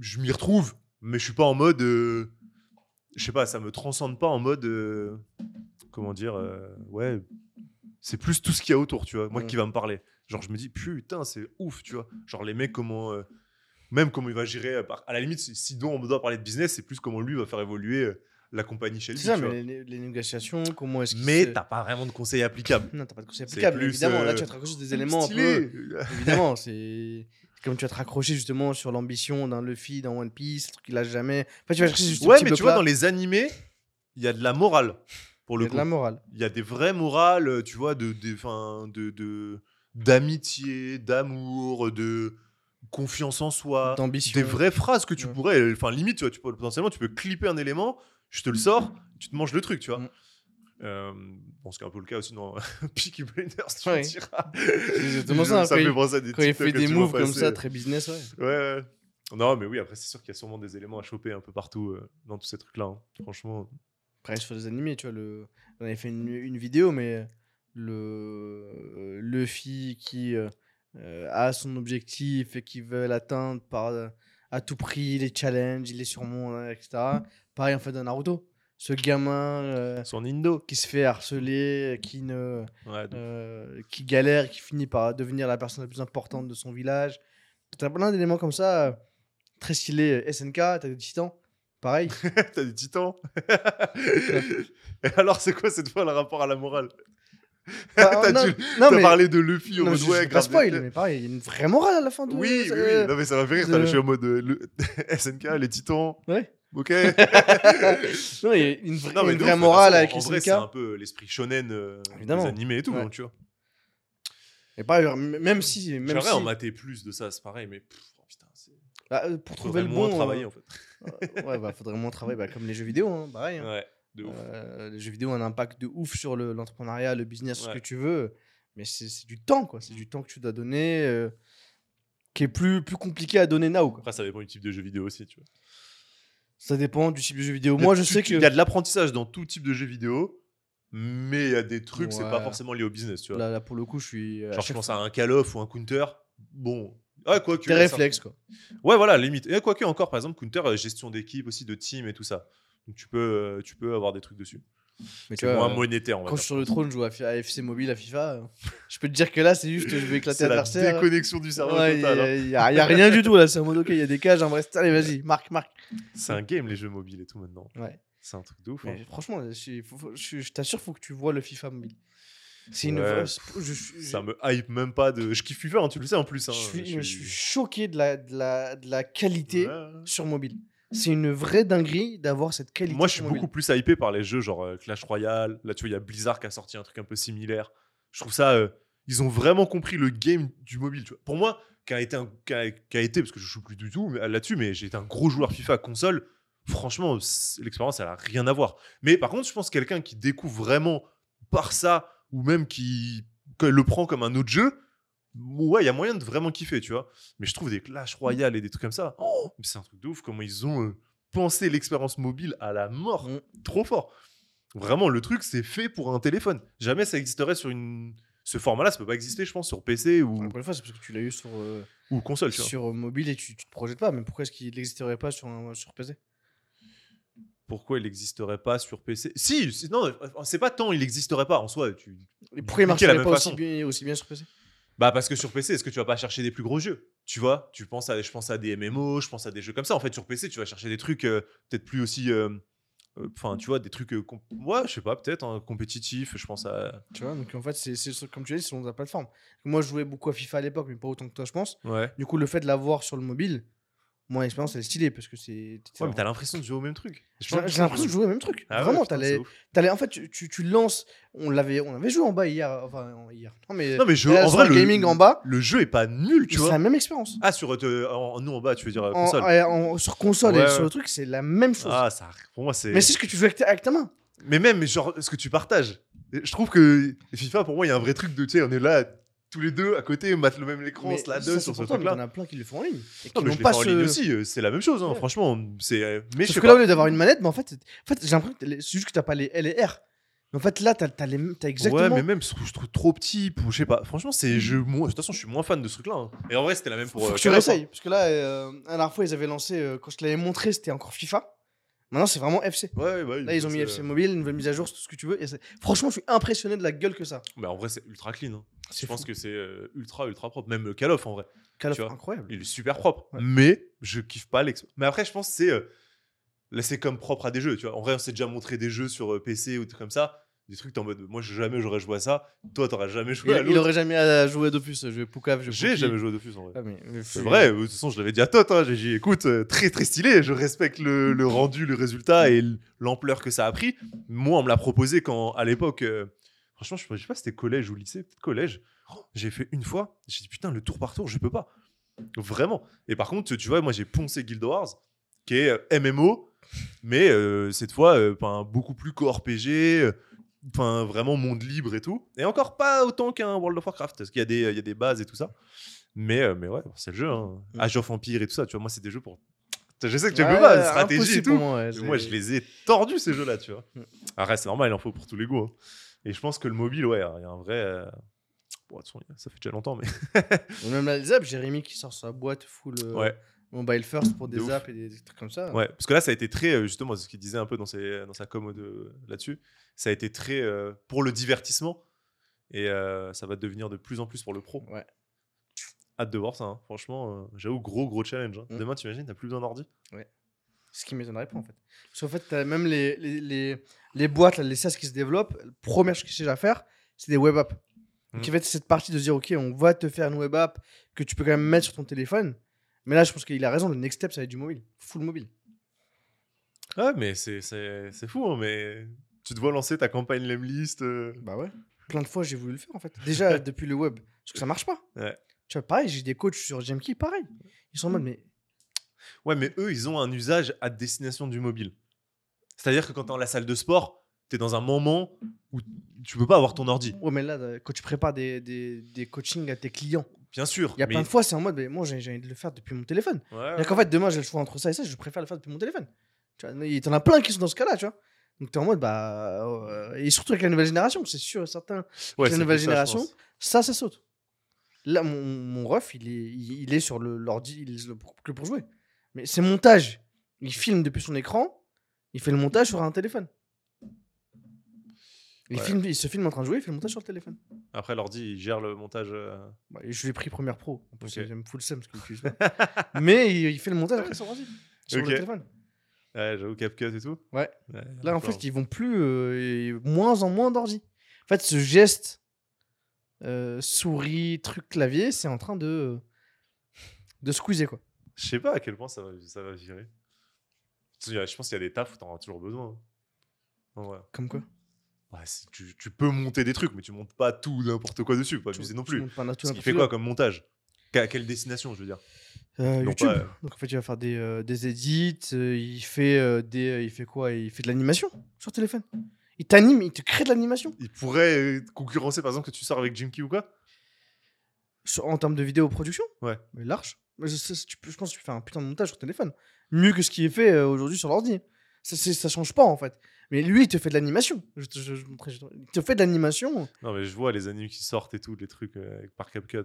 je m'y retrouve, mais je suis pas en mode. euh, je sais pas, ça me transcende pas en mode. euh, comment dire euh, Ouais, c'est plus tout ce qu'il y a autour, tu vois, moi Mm. qui va me parler. Genre, je me dis, putain, c'est ouf, tu vois. Genre, les mecs, comment. euh, même comment il va gérer. euh, par- À la limite, si on doit parler de business, c'est plus comment lui va faire évoluer euh, la compagnie Shelby. C'est ça, mais les, les négociations, comment est-ce qu'ils Mais se- t'as pas vraiment de conseils applicables. Non, t'as pas de conseil C'est applicable. plus, Évidemment, là, euh, tu vas te raccrocher des éléments un Stylé. peu. Évidemment, c'est comme tu vas te raccrocher justement sur l'ambition d'un Luffy dans One Piece, le truc qu'il a jamais. Enfin, tu vas chercher juste Ouais, mais tu vois, dans les animés, il y a de la morale. Pour Il y le a de coup. la morale. Il y a des vraies morales, euh, tu vois, de, de, de, de- d'amitié, d'amour, de confiance en soi, D'ambition. des vraies phrases que tu Ouais. pourrais, enfin limite, tu vois, tu peux, potentiellement, tu peux clipper un élément, je te le sors, tu te manges le truc, tu vois. Mm. Euh, bon, ce qui est un peu le cas aussi dans Peaky Blinders, tu Ouais. me diras. exactement Je- ça, Ça il- penser à des Quand il fait des moves comme ça, très business, ouais. Ouais. Non, mais oui, après, c'est sûr qu'il y a sûrement des éléments à choper un peu partout euh, dans tous ces trucs-là. hein. Franchement. Après, sur des animés, tu vois, le... on avait fait une, une vidéo, mais le Luffy qui euh, euh, a son objectif et qui veut l'atteindre par euh, à tout prix, les challenges, il les surmonte, hein, etc. Pareil en fait dans Naruto. Ce gamin euh, Son Indo. qui se fait harceler, qui ne Ouais, euh, qui galère, qui finit par devenir la personne la plus importante de son village. T'as plein d'éléments comme ça, euh, très stylés. SNK, t'as des titans, pareil. T'as des titans. Et alors, c'est quoi cette fois le rapport à la morale? Bah, T'as non, dû- non, T'as mais- parlé de Luffy en non, mode je, ouais, veux pas grave. spoil, mais pareil, il y a une vraie morale à la fin de Oui, oui, euh, oui. Non, mais ça m'a fait rire. Je suis en mode euh, le- SNK, les titans. Ouais. Ok. non, il y a une, vraie- Non, une vraie ouf, morale avec SNK. c'est un peu l'esprit shonen euh, Évidemment. des animés et tout, Ouais. hein, tu vois. Et pareil, même si. Même J'aimerais si en mater plus de ça, c'est pareil, mais pff, oh, putain, bah, euh, pour trouver Faudrait le moins bon. travailler euh, en fait. ouais, bah, faudrait moins travailler, bah, comme les jeux vidéo, hein, pareil. hein. Ouais. Euh, les jeux vidéo ont un impact de ouf sur le- l'entrepreneuriat, le, business, ce que tu veux. Mais c'est du temps, quoi. C'est du temps que tu dois donner, euh, qui est plus, plus compliqué à donner now. Quoi. Après, ça dépend du type de jeu vidéo aussi, tu vois. Ça dépend du type de jeu vidéo. Moi, je sais tu- que. Il y a de l'apprentissage dans tout type de jeu vidéo, mais il y a des trucs, c'est pas forcément lié au business, tu vois. Là, là, pour le coup, je suis. à Genre, je pense fois- à un Call of ou un Counter. Bon. Ah, quoi que. Ça- réflexes, quoi. Ouais, voilà, limite. Et quoique encore, par exemple, Counter, euh, gestion d'équipe aussi, de team et tout ça. Donc tu peux, euh, tu peux avoir des trucs dessus. Mais C'est moins euh, monétaire, on va quand dire. je suis sur le trône, je joue à, FC Mobile, à FIFA. euh, Je peux te dire que là, c'est juste, je vais éclater C'est la l'adversaire. déconnexion du cerveau Ouais, Il total. hein. n'y a, rien du tout là, c'est en mode ok, il y a des cages, vrai, allez, vas-y, marque, marque. C'est un game, les jeux mobiles et tout maintenant. Ouais. C'est un truc de ouf. hein. Franchement, je, je- je t'assure, faut que tu vois le FIFA mobile. C'est une Ouais. Je, Ça me hype même pas de. Je kiffe FIFA, hein, tu le sais en plus. hein. je suis, Je je suis choqué de la, de la, de la qualité Ouais. sur mobile. C'est une vraie dinguerie d'avoir cette qualité. Moi, je suis mobile. beaucoup plus hypé par les jeux genre euh, Clash Royale. Là, tu vois, il y a Blizzard qui a sorti un truc un peu similaire. Je trouve ça. euh, ils ont vraiment compris le game du mobile. Tu vois. Pour moi, qui a été, un- qui a, qui a été parce que je joue plus du tout mais- là-dessus, mais j'ai été un gros joueur FIFA console. Franchement, l'expérience, elle a rien à voir. Mais par contre, je pense que quelqu'un qui découvre vraiment par ça, ou même qui le prend comme un autre jeu, ouais, il y a moyen de vraiment kiffer, tu vois. Mais je trouve des Clash Royale et des trucs comme ça, oh, c'est un truc de ouf comment ils ont euh, pensé l'expérience mobile à la mort. Mm. Trop fort. Vraiment, le truc, c'est fait pour un téléphone. Jamais ça existerait sur une. Ce format-là, ça peut pas exister, je pense, sur PC ou, Encore une fois, c'est parce que tu l'as eu sur, euh, ou console, tu vois. sur euh, mobile et tu, tu te projettes pas. Mais pourquoi est-ce qu'il n'existerait pas sur, un- sur PC Pourquoi il n'existerait pas sur PC Si, c'est- non, c'est pas tant il n'existerait pas en soi. Tu... Et pourquoi il la marcherait même pas aussi façon. bien, aussi bien sur PC Bah parce que sur PC, est-ce que tu vas pas chercher des plus gros jeux? Tu vois, tu penses à, je pense à des MMO, je pense à des jeux comme ça. En fait, sur PC, tu vas chercher des trucs euh, peut-être plus aussi, euh, euh, enfin, tu vois, des trucs, comp- ouais, je sais pas, peut-être hein, compétitifs. Je pense à, Tu vois, donc en fait, c'est comme tu dis, c'est selon ta plateforme. Moi, je jouais beaucoup à FIFA à l'époque, mais pas autant que toi, je pense. ouais. Du coup, le fait de l'avoir sur le mobile, moi, l'expérience, elle est stylée parce que c'est. Ouais, mais t'as l'impression de jouer au même truc. J'ai l'impression de jouer au même truc. Ah ouais, Vraiment, t'allais- c'est ouf. t'allais- en fait, tu, tu, tu lances. On l'avait, on avait joué en bas hier. Enfin, en- hier. Non, mais. Non mais je, en vrai, le gaming en bas, le jeu est pas nul, tu c'est vois. la même expérience. Ah sur euh, en, nous en bas, tu veux dire euh, En- console. ouais, en- sur console Ouais, et ouais. sur le truc, c'est la même chose. Ah ça, pour moi c'est. mais c'est ce que tu joues avec ta, avec ta main. Mais même, genre, ce que tu partages. Je trouve que FIFA, pour moi, il y a un vrai truc de, tu sais, on est là tous les deux à côté, on mate le même écran, se la c'est sur ce pour toi, mais truc-là. t'en as plein qui le font en ligne. Et Non, mais je pas en ligne aussi, euh, c'est la même chose, hein, Ouais. franchement. C'est, euh, mais je Sauf sais que là, au lieu d'avoir une manette, mais en fait, en fait j'ai l'impression que c'est juste que t'as pas les L et R. Mais en fait, là, t'as as, les... exactement. Ouais, mais même, je trouve, je trouve trop petit, pour, je sais pas. Franchement, c'est, je, moi, de toute façon, je suis moins fan de ce truc-là. hein. Et en vrai, c'était la même pour. Faut euh, que tu Call of, réessayes. Parce que là, euh, la dernière fois, ils avaient lancé, euh, quand je te l'avais montré, c'était encore FIFA. Maintenant, c'est vraiment FC. Ouais, Là, ils ont mis FC Mobile, une nouvelle mise à jour, tout ce que tu veux. Et Franchement, je suis impressionné de la gueule que ça. Mais en vrai, c'est ultra clean. hein. Je pense que c'est euh, ultra, ultra propre. Même le Call of, en vrai. Call of, incroyable. Il est super propre. Ouais. Mais je kiffe pas l'ex. Mais après, je pense que c'est euh, là, c'est comme propre à des jeux, tu vois. En vrai, on s'est déjà montré des jeux sur euh, PC ou trucs comme ça. Des trucs, t'es en mode, moi, jamais j'aurais joué à ça. Toi, t'aurais jamais joué Il, à il l'autre. aurait jamais à jouer Dofus. Je vais Poucave, J'ai jamais joué à Dofus, en vrai. Ah, mais- mais C'est vrai, de toute façon, je l'avais dit à Tot. Hein. J'ai dit, écoute, euh, très très stylé, je respecte le, le rendu, le résultat et l'ampleur que ça a pris. Moi, on me l'a proposé quand, à l'époque, euh, franchement, je, sais pas si c'était collège ou lycée, peut-être collège. J'ai fait une fois, j'ai dit, putain, le tour par tour, je peux pas. Vraiment. Et par contre, tu vois, moi, j'ai poncé Guild Wars, qui est euh, MMO, mais euh, cette fois, euh, beaucoup plus co RPG. euh, Enfin, vraiment monde libre et tout. Et encore pas autant qu'un World of Warcraft, parce qu'il y, a des- il y a des bases et tout ça. Mais, euh, mais ouais, c'est le jeu. Hein. Mm. Age of Empire et tout ça, tu vois, moi, c'est des jeux pour. Je sais que tu Ouais, peux pas, stratégie et tout. moi, ouais, je les ai tordus, ces jeux-là, tu vois. Mm. Après, c'est normal, il en faut pour tous les goûts. hein. Et je pense que le mobile, ouais, il y a un vrai. euh, Bon, de toute façon, ça fait déjà longtemps, mais. Même les apps, Jérémy qui sort sa boîte full euh, Ouais. Mobile first pour De des apps et des, trucs comme ça. Ouais, parce que là, ça a été très, euh, justement, ce qu'il disait un peu dans, ses, dans sa com de- là-dessus, ça a été très euh, pour le divertissement et euh, ça va devenir de plus en plus pour le pro. Ouais. Hâte de voir ça, hein. franchement, euh, j'avoue, gros, gros challenge. hein. Mm. Demain, t'imagines, t'as plus besoin d'ordi Ce qui m'étonnerait pas en fait. Parce qu'en fait, t'as même les, les, les, les boîtes, les SaaS qui se développent, la première chose qu'ils cherchent à faire, c'est des web apps. Donc Mhm. en fait, c'est cette partie de dire, ok, on va te faire une web app que tu peux quand même mettre sur ton téléphone. Mais là, je pense qu'il a raison, le next step, ça va être du mobile, full mobile. Ouais, mais c'est- c'est c'est fou, hein, mais tu te vois lancer ta campagne Lemlist. euh, Bah ouais. Plein de fois, j'ai voulu le faire en fait. Déjà, depuis le web, parce que ça marche pas. Ouais. Tu vois, pareil, j'ai des coachs sur GMK, pareil. Ils sont en mode, mais Ouais, mais eux, ils ont un usage à destination du mobile. C'est-à-dire que quand t'es dans la salle de sport, t'es dans un moment où tu peux pas avoir ton ordi. ouais, mais là, euh, quand tu prépares des, des, des coachings à tes clients, Bien sûr. il y a mais- plein de fois, c'est en mode, mais moi, j'ai envie de le faire depuis mon téléphone. Ouais, C'est-à-dire qu'en fait, demain, j'ai le choix entre ça et ça, je préfère le faire depuis mon téléphone. Tu vois, il y en a plein qui sont dans ce cas-là, tu vois. Donc, t'es en mode, bah. euh, et surtout avec la nouvelle génération, c'est sûr et certain. Ouais, la nouvelle ça, génération, ça, ça saute. Là, mon, mon ref, il est, il, il est sur le- l'ordi, il est le- que pour jouer. Mais c'est montage. Il filme depuis son écran, il fait le montage sur un téléphone. Il, Ouais. filme, il se filme en train de jouer, il fait le montage sur le téléphone. Après, l'ordi, il gère le montage. euh, Bah, je l'ai pris Premiere Pro. En plus, Ok. parce qu'il l'utilise pas. Mais il, il fait le montage après sur l'ordi. Sur Ok. le téléphone. Ouais, j'avoue, CapCut et tout. Ouais. Ouais, Là, en d'accord. fait, ils vont plus. euh, et moins en moins d'ordi. En fait, ce geste euh, souris, truc, clavier, c'est en train de. de squeezer, quoi. Je sais pas à quel point ça va, ça va virer. Je pense qu'il y a des tafs où t'en auras toujours besoin. hein. En vrai. Comme quoi? Ouais, c'est- tu, tu peux monter des trucs, mais tu montes pas tout n'importe quoi dessus. Pas Tu- abuser non tu plus. montes pas Ce qui fait quoi. comme montage? Qu'à quelle destination, je veux dire? Euh, Non, YouTube. pas, euh, Donc en fait, il va faire des, euh, des edits, euh, il fait euh, des, il fait quoi? Il fait de l'animation sur téléphone. Il t'anime, il te crée de l'animation Il pourrait concurrencer, par exemple, que tu sors avec Jimky ou quoi? Sur- en termes de vidéo production? Ouais. Mais large. Mais je, tu je pense que tu fais un putain de montage sur téléphone, mieux que ce qui est fait aujourd'hui sur l'ordi. Ça, ça change pas en fait. Mais lui, il te fait de l'animation. Je je- je je il te fait de l'animation. Non, mais je vois les animes qui sortent et tout, les trucs euh, par CapCut.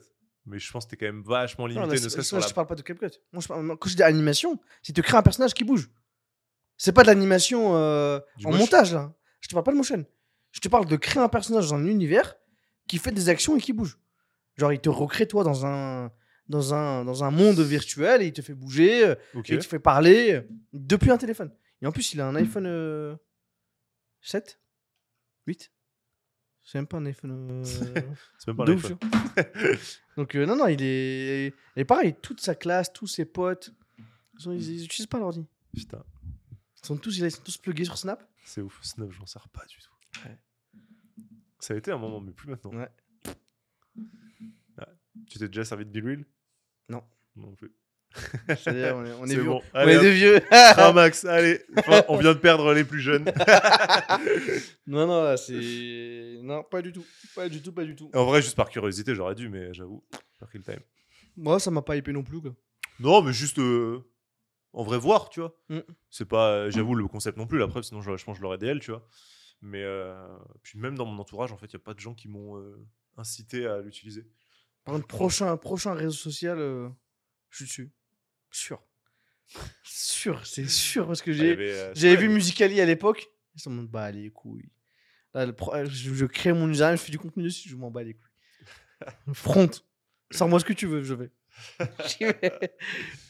Mais je pense que t'es quand même vachement Non, limité, là, ne serait-ce sur la. je te parle pas de CapCut. Moi, je parle- quand je dis animation, c'est te créer un personnage qui bouge. C'est pas de l'animation euh, en motion. montage là. Je te parle pas de motion. Je te parle de créer un personnage dans un univers qui fait des actions et qui bouge. Genre, il te recrée toi dans un dans un dans un monde virtuel et il te fait bouger euh, Ok. et il te fait parler euh, depuis un téléphone. Et en plus, il a un iPhone euh, 7 8 C'est même pas un iPhone. euh, C'est même pas un iPhone. vois. Donc euh, non, non, il est... Et pareil, toute sa classe, tous ses potes, ils, sont- ils, ils utilisent pas l'ordi. Putain, Ils sont tous, ils sont tous plugués sur Snap. c'est ouf. Snap, j'en sers pas du tout. Ouais. Ça a été un moment, mais plus maintenant. Ouais. Ouais. Tu t'es déjà servi de Be Real Non. Non plus. C'est-à-dire, on est, on est C'est vieux. bon. On est des vieux. Max, allez. Enfin, on vient de perdre les plus jeunes. non, non, c'est. Non, pas du tout. Pas du tout, pas du tout. En vrai, juste par curiosité, j'aurais dû, mais j'avoue, time. Moi, ça m'a pas hypé non plus, quoi. Non, mais juste euh, en vrai voir, tu vois. Mm. C'est pas, euh, j'avoue, le concept non plus. La preuve, sinon je, je pense que je l'aurais DL, tu vois. Mais euh, puis même dans mon entourage, en fait, il y a pas de gens qui m'ont incité à l'utiliser. Par contre, prochain, prochain réseau social, je suis dessus. Sûr. sûr, c'est sûr, parce que j'ai. euh, J'avais vu Musicali à l'époque. Ils se demandent, bah, les couilles. Là, le pro- je, je crée mon usage, je fais du contenu dessus, je m'en bats les couilles. Front. Sors-moi ce que tu veux, je vais.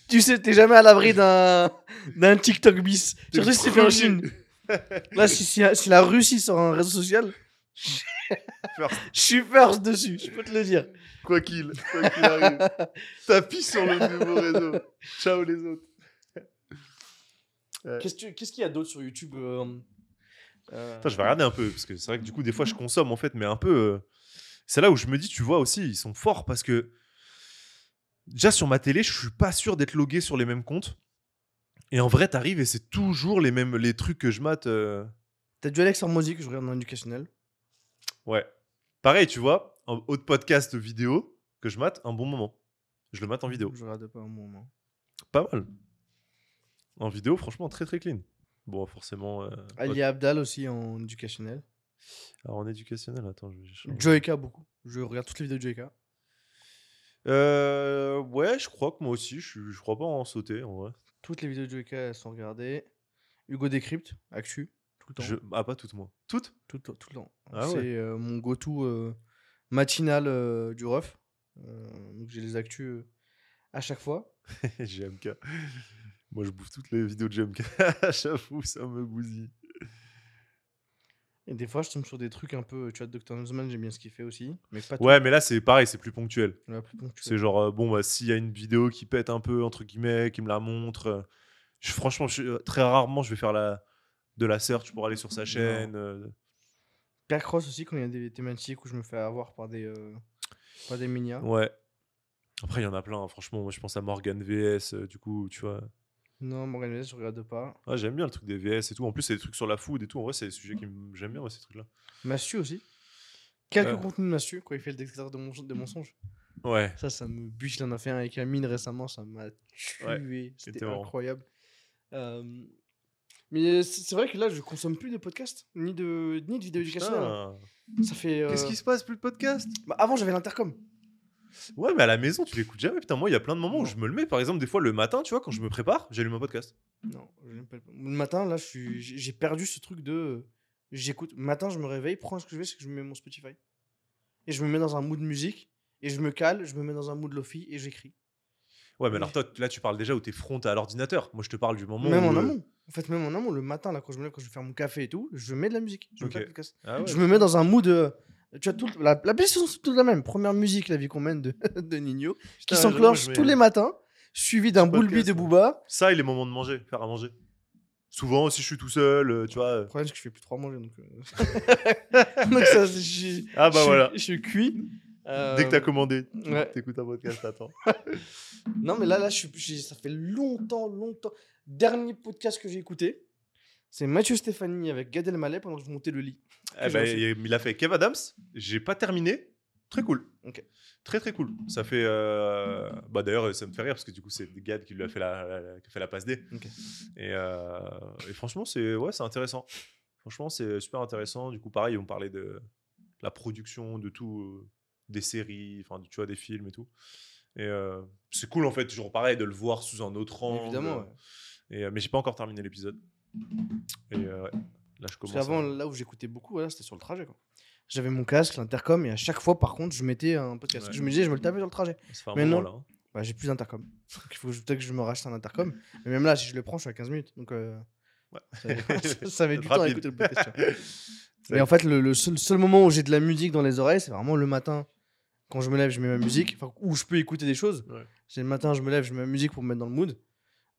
Tu sais, t'es jamais à l'abri d'un d'un TikTok bis. Surtout si c'est fait en. Chine. Là, si, si, si la Russie sort un réseau social, First. je suis first dessus, je peux te le dire. Quoi qu'il, quoi qu'il arrive. Tapis sur le nouveau réseau. Ciao les autres. Qu'est-ce que tu- qu'est-ce qu'il y a d'autre sur YouTube euh, euh, Attends, je vais regarder un peu, parce que c'est vrai que du coup, des fois, je consomme en fait, mais un peu. euh, C'est là où je me dis, tu vois aussi, ils sont forts parce que. Déjà sur ma télé, je suis pas sûr d'être logué sur les mêmes comptes. Et en vrai, t'arrives et c'est toujours les mêmes les trucs que je mate. euh, T'as du Alex Hormozy que je regarde dans l'éducationnel. Ouais. Pareil, tu vois, en autre podcast vidéo que je mate, un bon moment. Je le mate en vidéo. Je regarde pas un moment. Pas mal. En vidéo, franchement, très très clean. Bon, forcément. euh, Ali Abdal aussi en éducationnel. Alors en éducationnel, attends, je vais. Joeka beaucoup. Je regarde toutes les vidéos de Joeka. Euh, ouais, je crois que moi aussi, je, je crois pas en sauter en vrai. Toutes les vidéos de Joeka elles sont regardées. Hugo Décrypte, Actu, tout le temps. Je... Ah, pas toutes moi. Toutes Tout, le temps- tout le temps. Ah c'est ouais. euh, mon go-to euh, matinal euh, du ref. Donc j'ai les actus à chaque fois. GMK. Moi, je bouffe toutes les vidéos de GMK. J'avoue, ça me bousille. Et des fois, je tombe sur des trucs un peu. Tu vois, Dr. Newsman, j'aime bien ce qu'il fait aussi. Mais pas tout. Ouais, mais là, c'est pareil, c'est plus ponctuel. Ouais, plus ponctuel. C'est genre, euh, bon, bah, s'il y a une vidéo qui pète un peu, entre guillemets, qui me la montre, euh, je, franchement, je- euh, très rarement, je vais faire la, de la search pour aller sur sa chaîne. euh, Pierre Cross aussi, quand il y a des thématiques où je me fais avoir par des, euh, par des ouais. Après, il y en a plein, hein, franchement. Moi, je pense à Morgan VS, euh, du coup, tu vois. Non, Morgan Vélez, je regarde pas. Ah, j'aime bien le truc des VS et tout. En plus, c'est des trucs sur la food et tout. En vrai, c'est des sujets que j'aime bien, ouais, ces trucs-là. Massu aussi. Quelques Ouais. contenus de Massu quand il fait le détecteur de, mensonges- de mensonges. Ouais. Ça, ça me bute. Il en a fait un avec Amine récemment, ça m'a tué. Ouais, C'était incroyable. Euh, Mais c'est vrai que là, je consomme plus de podcasts, ni de, ni de vidéos éducationnelles. hein. Ça fait. Qu'est-ce euh, qui se passe Plus de podcast bah, avant, j'avais l'intercom. Ouais, mais à la maison, tu l'écoutes jamais. Putain, moi, il y a plein de moments où je me le mets. Par exemple, des fois, le matin, tu vois, quand je me prépare, j'allume un podcast. Non, pas le le matin, là, je suis- j'ai perdu ce truc de. euh, J'écoute. Le matin, je me réveille, prends ce que je fais, c'est que je me mets mon Spotify. Et je me mets dans un mood musique. Et je me cale, je me mets dans un mood lofi et j'écris. Ouais, mais Oui. alors toi, là, tu parles déjà où t'es front à l'ordinateur. Moi, je te parle du moment Même où. en euh, amont. En fait, même en amont, le matin, là, quand je me lève, quand je vais faire mon café et tout, je mets de la musique. Je, de. Ah ouais. je me mets dans un mood. euh, tu vois, tout, la, la playlist, c'est toute la même. Première musique, La vie qu'on mène de, de Nino, qui s'enclenche tous les matins, suivi d'un boulbi de. Booba. Ça et les moments de manger, faire à manger. Souvent, si je suis tout seul, euh, tu vois. euh, Le problème, c'est que je fais plus trop à manger. Donc, euh, donc ça, je, Ah bah je voilà. Je suis cuit. Euh, Dès que t'as commandé, ouais. t'écoutes un podcast, attends. Non, mais là, là je ça fait longtemps, longtemps. Dernier podcast que j'ai écouté, c'est Mathieu Stéphanie avec Gad Elmaleh pendant que je montais le lit. Eh ben, il a fait Kev Adams. J'ai pas terminé. Très cool. Ok. Très très cool. Ça fait. euh, Bah d'ailleurs, ça me fait rire parce que du coup, c'est Gad qui lui a fait la, la- qui a fait la passe D. Et, euh, et franchement, c'est ouais, c'est intéressant. Franchement, c'est super intéressant. Du coup, pareil, on parlait de la production, de tout, euh, des séries, enfin, tu vois, des films et tout. Et euh, c'est cool en fait, toujours pareil, de le voir sous un autre angle. Évidemment. ouais. Et, euh, mais j'ai pas encore terminé l'épisode. Et euh, ouais, là, je Parce commence. qu'avant, à- là où j'écoutais beaucoup, voilà, c'était sur le trajet. quoi. J'avais mon casque, l'intercom, et à chaque fois, par contre, je mettais un podcast. Ouais. Je me disais, je me le tapais sur le trajet. Ça fait un mais moment non. là. hein. Bah, j'ai plus d'intercom. Il faut peut-être que je me rachète un intercom. Mais même là, si je le prends, je suis à 15 minutes. Donc, euh, Ouais. ça, ça met du temps à écouter le podcast. Mais en fait, le, le seul, seul moment où j'ai de la musique dans les oreilles, c'est vraiment le matin. Quand je me lève, je mets ma musique. Où je peux écouter des choses. Ouais. C'est le matin, je me lève, je mets ma musique pour me mettre dans le mood.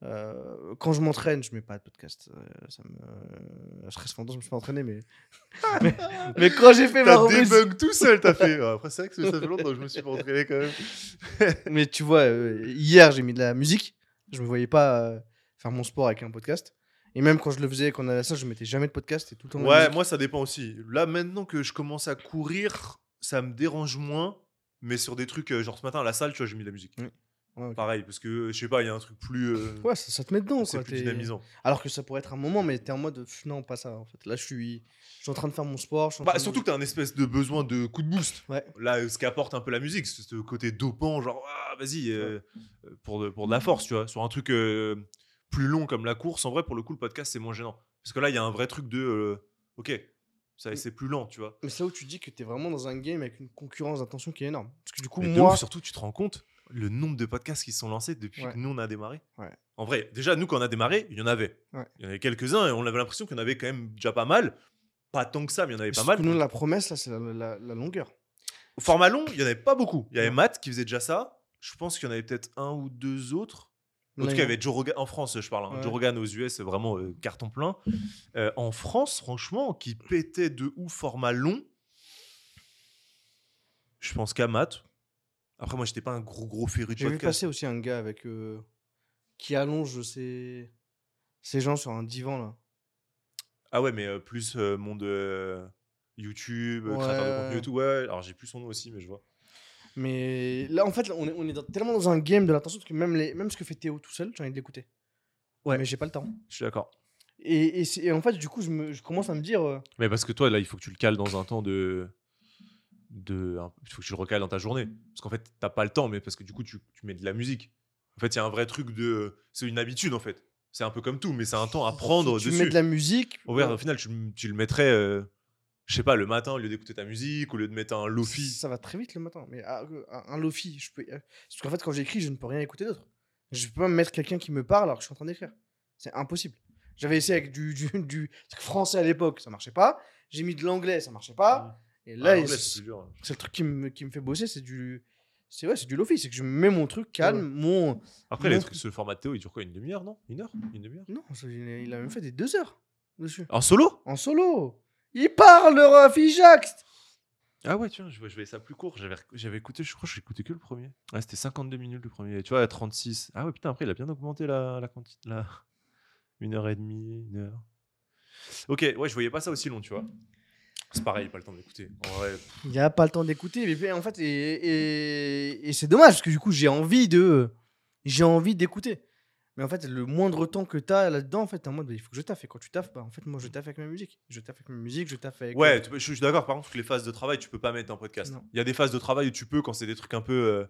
Euh, quand je m'entraîne, je mets pas de podcast. Euh, ça me... Je serais longtemps, je me suis pas entraîné, mais. mais... mais quand j'ai fait ma T'as débug tout seul, t'as fait. Après, c'est vrai que ça fait longtemps que je me suis pas entraîné quand même. Mais tu vois, euh, hier, j'ai mis de la musique. Je me voyais pas euh, faire mon sport avec un podcast. Et même quand je le faisais, quand on allait à la salle, je mettais jamais de podcast. Et tout le temps. Ouais, moi ça dépend aussi. Là maintenant que je commence à courir, ça me dérange moins. Mais sur des trucs, euh, genre ce matin à la salle, tu vois, j'ai mis de la musique. Ouais. Pareil, parce que je sais pas, il y a un truc plus. euh, Ouais, ça, ça te met dedans. c'est quoi, plus dynamisant. Alors que ça pourrait être un moment, mais t'es en mode non, pas ça en fait. Là, je suis, je suis en train de faire mon sport. je suis en Bah, train de- surtout que t'as un espèce de besoin de coup de boost. Ouais. Là, ce qu'apporte un peu la musique, c'est ce côté dopant, genre, ah, vas-y, euh, pour, de, pour de la force, tu vois. Sur un truc euh, plus long comme la course, en vrai, pour le coup, le podcast, c'est moins gênant. Parce que là, il y a un vrai truc de, ok, c'est plus lent, tu vois. Mais c'est là où tu dis que t'es vraiment dans un game avec une concurrence d'attention qui est énorme. Parce que du coup, Mais moi, ouf, surtout, tu te rends compte, le nombre de podcasts qui sont lancés depuis Ouais. que nous on a démarré. Ouais. En vrai, déjà nous quand on a démarré, il y en avait. Ouais. Il y en avait quelques-uns et on avait l'impression qu'il y en avait quand même déjà pas mal. Pas tant que ça, mais il y en avait pas mal. Nous, la promesse, là, c'est la, la- la longueur. Au format long, il y en avait pas beaucoup. Il y avait. Matt qui faisait déjà ça. Je pense qu'il y en avait peut-être un ou deux autres. En tout cas, il y avait Joe Rogan en France, je parle. hein. Ouais. Joe Rogan aux US, c'est vraiment euh, carton plein. Euh, en France, franchement, qui pétait de ouf format long, je pense qu'à Matt. Après, moi, j'étais pas un gros gros féru de J'ai vu passer aussi un gars avec euh, qui allonge ses... ses gens sur un divan là. Ah ouais, mais plus monde YouTube, euh, créateur de Ouais. contenu et tout. Ouais, alors j'ai plus son nom aussi, mais je vois. Mais là, en fait, on est, on est dans- tellement dans un game de l'attention que même, les, même ce que fait Théo tout seul, j'ai envie de l'écouter. Ouais. Mais j'ai pas le temps. Je suis d'accord. Et, et, c'est- et en fait, du coup, je, me, je commence à me dire. euh, Mais parce que toi, là, il faut que tu le cales dans un temps de. de un- il faut que tu le recales dans ta journée. Parce qu'en fait, t'as pas le temps, mais parce que du coup, tu, tu mets de la musique. En fait, il y a un vrai truc de. C'est une habitude, en fait. C'est un peu comme tout, mais c'est un temps à prendre tu dessus. mets de la musique. Au, au final, tu, tu le mettrais, euh, je sais pas, le matin, au lieu d'écouter ta musique, au lieu de mettre un lofi. Ça va très vite le matin. Mais ah, euh, un, un lofi, je peux. euh, Parce qu'en fait, quand j'écris, je ne peux rien écouter d'autre. Je peux pas me mettre quelqu'un qui me parle alors que je suis en train d'écrire. C'est impossible. J'avais essayé avec du, du, du français à l'époque, ça marchait pas. J'ai mis de l'anglais, ça marchait pas. Et Ah, là, l'anglais, il- c'est le truc qui me, qui me fait bosser, c'est du. C'est ouais, c'est du lofi, c'est que je mets mon truc calme, Ouais. mon. Après, les Non. trucs, ce format de Théo, il dure quoi Une demi-heure, non? Une heure? Une demi-heure? Non, il a même fait des deux heures dessus. En solo? En solo. Il parle, le Rafi Jacques Ah ouais, tu vois, je, voyais ça plus court. J'avais, j'avais écouté, je crois que j'ai écouté que le premier. Ouais, c'était 52 minutes le premier. Tu vois, à 36. Ah ouais, putain, après, il a bien augmenté la, la quantité. La... Une heure et demie, une heure. Ok, ouais, je voyais pas ça aussi long, tu vois. C'est pareil, pas le temps d'écouter. Il n'y a pas le temps d'écouter. Mais en fait, et, et, et c'est dommage parce que du coup, j'ai envie de. J'ai envie d'écouter. Mais en fait, le moindre temps que tu as là-dedans, en fait, t'es en mode, bah, il faut que je taffe. Et quand tu taffes, bah, en fait, moi, je taffe avec ma musique. Je taffe avec ma musique, je taffe avec. Ouais, tu peux- je suis d'accord. Par contre, les phases de travail, tu peux pas mettre un podcast. Non. Il y a des phases de travail où tu peux, quand c'est des trucs un peu euh,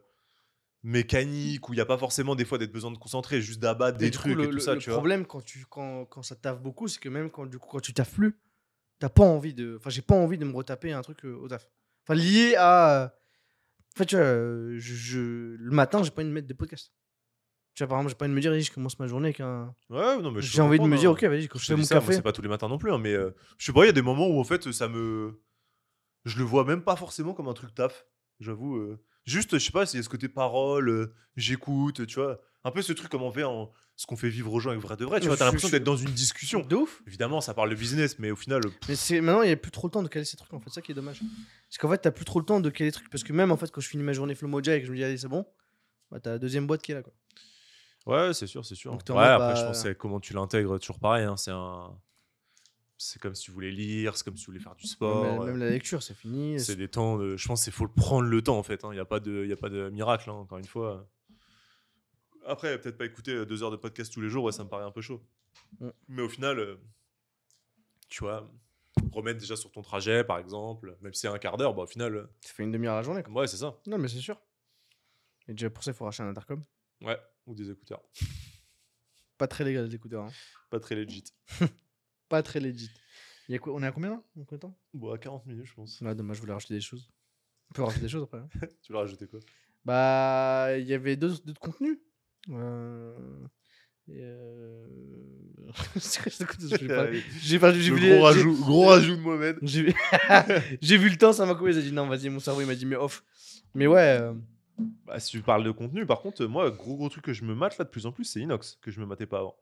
mécaniques, où il n'y a pas forcément des fois d'être besoin de concentrer, juste d'abattre des du coup, trucs le, et tout le- ça, le tu vois. problème quand, tu, quand, quand ça taffe beaucoup, c'est que même quand, du coup, quand tu taffes plus, t'as pas envie de. Enfin, j'ai pas envie de me retaper un truc euh, au taf. Enfin, lié à. En fait, tu vois, euh, je, je- le matin, j'ai pas envie de mettre des podcasts. Tu vois, par exemple, j'ai pas envie de me dire, je commence ma journée avec un. Ouais, non, mais J'ai envie de me dire, hein. ok, vas-y, quand je, fais mon ça, café. c'est pas tous les matins non plus, hein, mais euh, je sais pas, il y a des moments où en fait ça me. Je le vois même pas forcément comme un truc taf, j'avoue. euh. Juste, je sais pas, y a ce côté parole, euh, j'écoute, tu vois. Un peu ce truc comme on fait en. Ce qu'on fait vivre aux gens avec vrai de vrai, tu Mais vois, t'as l'impression d'être dans une discussion. De ouf. Évidemment, ça parle de business, mais au final. pff, Mais c'est maintenant, il n'y a plus trop le temps de caler ces trucs, en fait, c'est ça qui est dommage. Parce qu'en fait, t'as plus trop le temps de caler les trucs. Parce que même, en fait, quand je finis ma journée Flow Moja et que je me dis, allez, c'est bon, bah, t'as la deuxième boîte qui est là, quoi. Ouais, c'est sûr, c'est sûr. Donc, Ouais, après, je pense que c'est comment tu l'intègres, toujours pareil. hein, c'est un. C'est comme si tu voulais lire, c'est comme si tu voulais faire du sport. même, euh, même la lecture, c'est fini. C'est des temps de... Je pense qu'il faut prendre le temps en fait. Il n'y a, pas de... y a pas de miracle, hein, encore une fois. Après, peut-être pas écouter euh, deux heures de podcast tous les jours, ouais, ça me paraît un peu chaud. Mm. Mais au final, euh, tu vois, remettre déjà sur ton trajet par exemple, même si c'est un quart d'heure, bah, au final, euh, Ça fait une demi-heure à la journée, quoi. ouais, c'est ça. Non, mais c'est sûr. Et déjà, pour ça, il faut racheter un intercom. Ouais, ou des écouteurs. Pas très légal, les écouteurs. hein. Pas très legit. Pas très legit. Il y a quoi On est à combien là En combien de temps Bon, à 40 minutes, je pense. Ouais, dommage, je voulais rajouter des choses. On peut rajouter des choses après. hein. Tu veux rajouter quoi? Bah, il y avait d'autres d'autres contenus. Euh... et, euh, c'est quoi ce contenu J'ai pas- J'ai pas- j'ai Le vu les- gros, j'ai- rajout, gros rajout de Mohamed. J'ai vu... j'ai vu le temps, ça m'a coupé. J'ai dit non, vas-y, mon cerveau il m'a dit mais off. Mais ouais, euh, Bah, si tu parles de contenu, par contre, moi, gros gros truc que je me mate là de plus en plus, c'est Inox, que je me matais pas avant.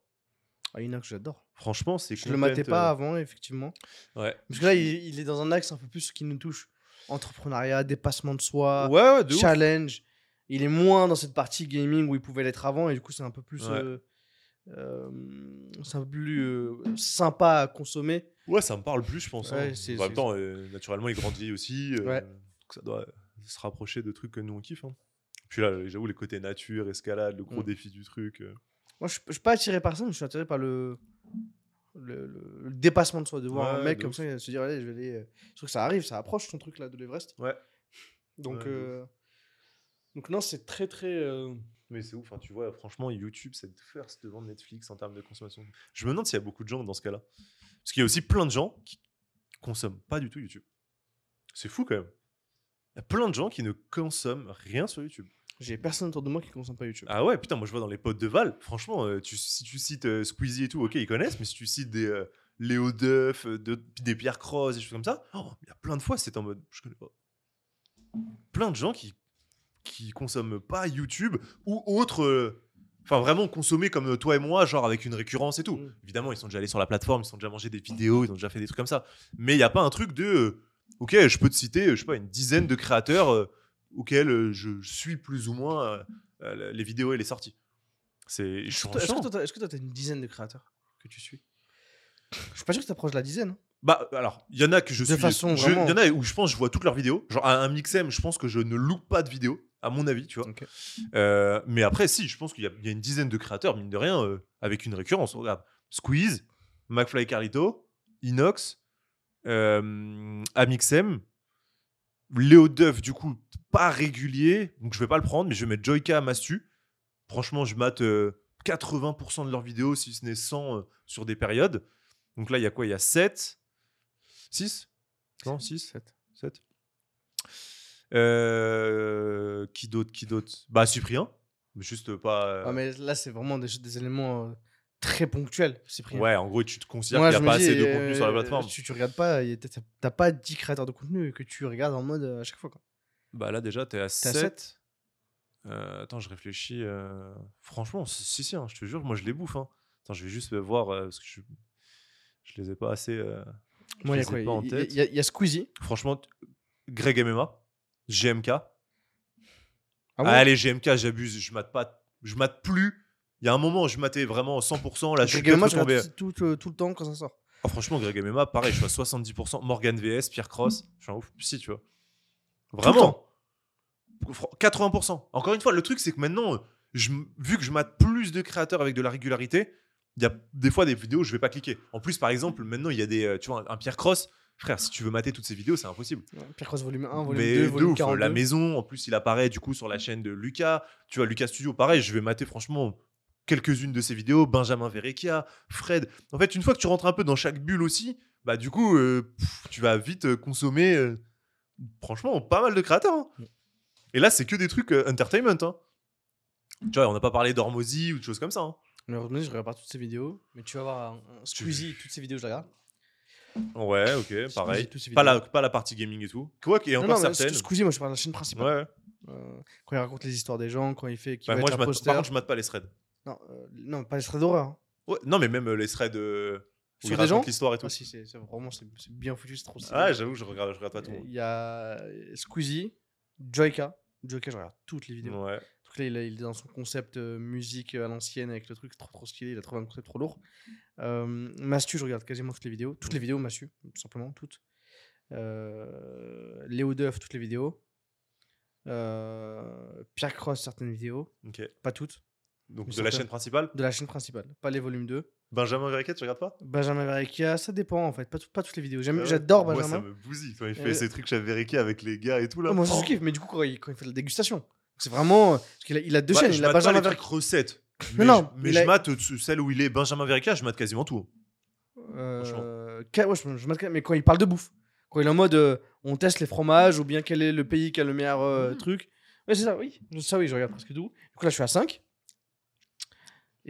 ah, Inox, j'adore. Franchement, c'est Je le matais pas euh, avant, effectivement. Ouais. Parce que là, il, il est dans un axe un peu plus qui nous touche entrepreneuriat, dépassement de soi, Ouais, ouais, de ouf. challenge. Il est moins dans cette partie gaming où il pouvait l'être avant, et du coup, c'est un peu plus. Ouais. euh, euh, c'est un peu plus euh, sympa à consommer. Ouais, ça me parle plus, je pense. hein. C'est- en même temps, naturellement, il grandit aussi. donc ça doit se rapprocher de trucs que nous on kiffe. hein. Puis là, j'avoue, les côtés nature, escalade, le gros Mm. défi du truc. euh. Moi, je, je suis pas attiré par ça, mais je suis attiré par le, le, le- le dépassement de soi, de voir Ouais, un mec de comme ouf. ça et se dire, allez, je vais aller. euh, Je trouve que ça arrive, ça approche ton truc là de l'Everest. Ouais. Donc, Ouais, de euh, donc non, c'est très très. euh, Mais c'est ouf, hein, tu vois, franchement, YouTube, c'est de first devant Netflix en termes de consommation. Je me demande s'il y a beaucoup de gens dans ce cas-là. Parce qu'il y a aussi plein de gens qui consomment pas du tout YouTube. C'est fou quand même. Il y a plein de gens qui ne consomment rien sur YouTube. J'ai personne autour de moi qui consomme pas YouTube. Ah ouais, putain, moi je vois dans les potes de Val, franchement, euh, tu, si tu cites euh, Squeezie et tout, ok, ils connaissent, mais si tu cites des euh, Léo Duff, euh, de- des Pierre Cross, des choses comme ça, oh, il y a plein de fois, c'est en mode, je connais pas. Plein de gens qui, qui consomment pas YouTube ou autre. euh, Enfin, vraiment consommer comme toi et moi, genre avec une récurrence et tout. Mm. Évidemment, ils sont déjà allés sur la plateforme, ils sont déjà mangé des vidéos, ils ont déjà fait des trucs comme ça. Mais il n'y a pas un truc de. ok, je peux te citer, je sais pas, une dizaine de créateurs euh, je suis plus ou moins les vidéos et les sorties. C'est. Est-ce que toi- toi, t'as une dizaine de créateurs que tu suis? Je suis pas sûr que tu t'approches de la dizaine. hein. Bah, alors, il y en a que je De suis. façon je- Il vraiment- y en a où je pense que je vois toutes leurs vidéos. Genre, à un Mixem, je pense que je ne loupe pas de vidéos, à mon avis, tu vois. Ok. Euh, mais après, si, je pense qu'il y, a- il y a une dizaine de créateurs, mine de rien, euh, avec une récurrence. Regarde, Squeeze, McFly Carlito, Inox, euh, Amixem, Léo Duff, du coup, pas régulier, donc je vais pas le prendre, mais je vais mettre Joyka à Mastu. Franchement, je mate euh, 80% de leurs vidéos, si ce n'est 100 euh, sur des périodes. Donc là, il y a quoi? Il y a 7 6 Non, 6 Sept. 7 Euh, Qui d'autre Qui d'autre? Bah, Cyprien. Mais Juste pas. euh, Ah, mais là, c'est vraiment des, des éléments euh, très ponctuels, Cyprien. Ouais, en gros, tu te considères qu'il n'y a pas dis, assez de euh, contenu sur la plateforme. Tu, tu regardes pas, t'as- pas 10 créateurs de contenu que tu regardes en mode euh, à chaque fois. Quoi. Bah là, déjà, t'es à T'es à 7. sept? Euh, attends, je réfléchis. euh, Franchement, si, si, hein, je te jure, moi, je les bouffe. hein. Attends, je vais juste euh, voir, euh, parce que je, je les ai pas assez. euh, Moi, il y a quoi Il y, y a- Squeezie. Franchement, Greg MMA, GMK. Ah Allez, GMK, j'abuse, je mate pas. Je mate plus. Il y a un moment où je matais vraiment 100%. Là, je suis Greg MMA, peut-être je regarde tombé. tout, tout, euh, tout le temps quand ça sort. Ah, franchement, Greg MMA, pareil, je suis à 70%. Morgan VS, Pierre Cross, je suis un ouf. Si, tu vois. Vraiment. Fran- 80%. Encore une fois, le truc, c'est que maintenant, euh, je vu que je mate plus de créateurs avec de la régularité, il y a des fois des vidéos où je vais pas cliquer. En plus, par exemple, maintenant, il y a des. euh, Tu vois, un Pierre Cross. Frère, si tu veux mater toutes ces vidéos, c'est impossible. Ouais, Pierre Cross volume 1, volume Mais 2, de volume ouf, 42. la maison, en plus, il apparaît du coup sur la chaîne de Lucas. Tu vois, Lucas Studio, pareil, je vais mater franchement quelques-unes de ses vidéos. Benjamin Verrecchia, Fred. En fait, une fois que tu rentres un peu dans chaque bulle aussi, bah du coup, euh, pff, tu vas vite euh, consommer, euh, franchement, pas mal de créateurs. hein. Mm. Et là, c'est que des trucs euh, entertainment. hein. Tu vois, on n'a pas parlé d'Hormozy ou de choses comme ça. hein. Mais heureusement, je regarde pas toutes ces vidéos. Mais tu vas voir un, un Squeezie, toutes ces vidéos, je les regarde. Ouais, ok, pareil. toutes ces Pas la, pas la partie gaming et tout. Quoi qu'il y ait Non, encore non, mais certaines. Squeezie, moi, je parle de la chaîne principale. Ouais. Euh, quand il raconte les histoires des gens, quand il fait. Bah, va moi, être je mate, contre, je mate pas les threads. Non, euh, non, pas les threads d'horreur. hein. Ouais, non, mais même euh, les threads euh, où Sur des gens? l'histoire et tout. Ah, si, c'est c'est vraiment c'est c'est bien foutu, c'est trop stylé. Ah, j'avoue, je regarde, je regarde pas tout. Il y a Squeezie, Joyka. Joyka, je regarde toutes les vidéos. Ouais. Donc là, il, a- il est dans son concept euh, musique à l'ancienne avec le truc trop trop stylé. Il a trouvé un concept trop lourd. Euh, Mastu, je regarde quasiment toutes les vidéos. Toutes les vidéos, Mastu, tout simplement, toutes. Euh, Léo Duff, toutes les vidéos. Euh, Pierre Cross, certaines vidéos. Ok. Pas toutes. Donc de la chaîne principale. De la chaîne principale, pas les volumes 2. Benjamin Verrecchia, tu regardes pas? Benjamin Verrecchia, ça dépend en fait. Pas, tout- pas toutes les vidéos. Ah ouais. J'adore Moi, Benjamin. ça me bousille quand il fait Euh, ces trucs chez Verrecchia avec les gars et tout là. Oh, moi, je Oh. kiffe, mais du coup, quand il, quand il fait la dégustation, c'est vraiment. euh, Parce qu'il a, il a deux Bah, chaînes. Il a Benjamin Verrecchia. recettes. Non, Mais, non, je, mais je a- mate euh, celle où il est Benjamin Verrecchia, je mate quasiment tout. Euh, ouais, je, je mate- mais quand il parle de bouffe, quand il est en mode euh, on teste les fromages ou bien quel est le pays qui a le meilleur euh, Mhm. truc. Ouais, c'est ça, oui. Ça, oui, je regarde presque tout. Du coup, là, je suis à 5.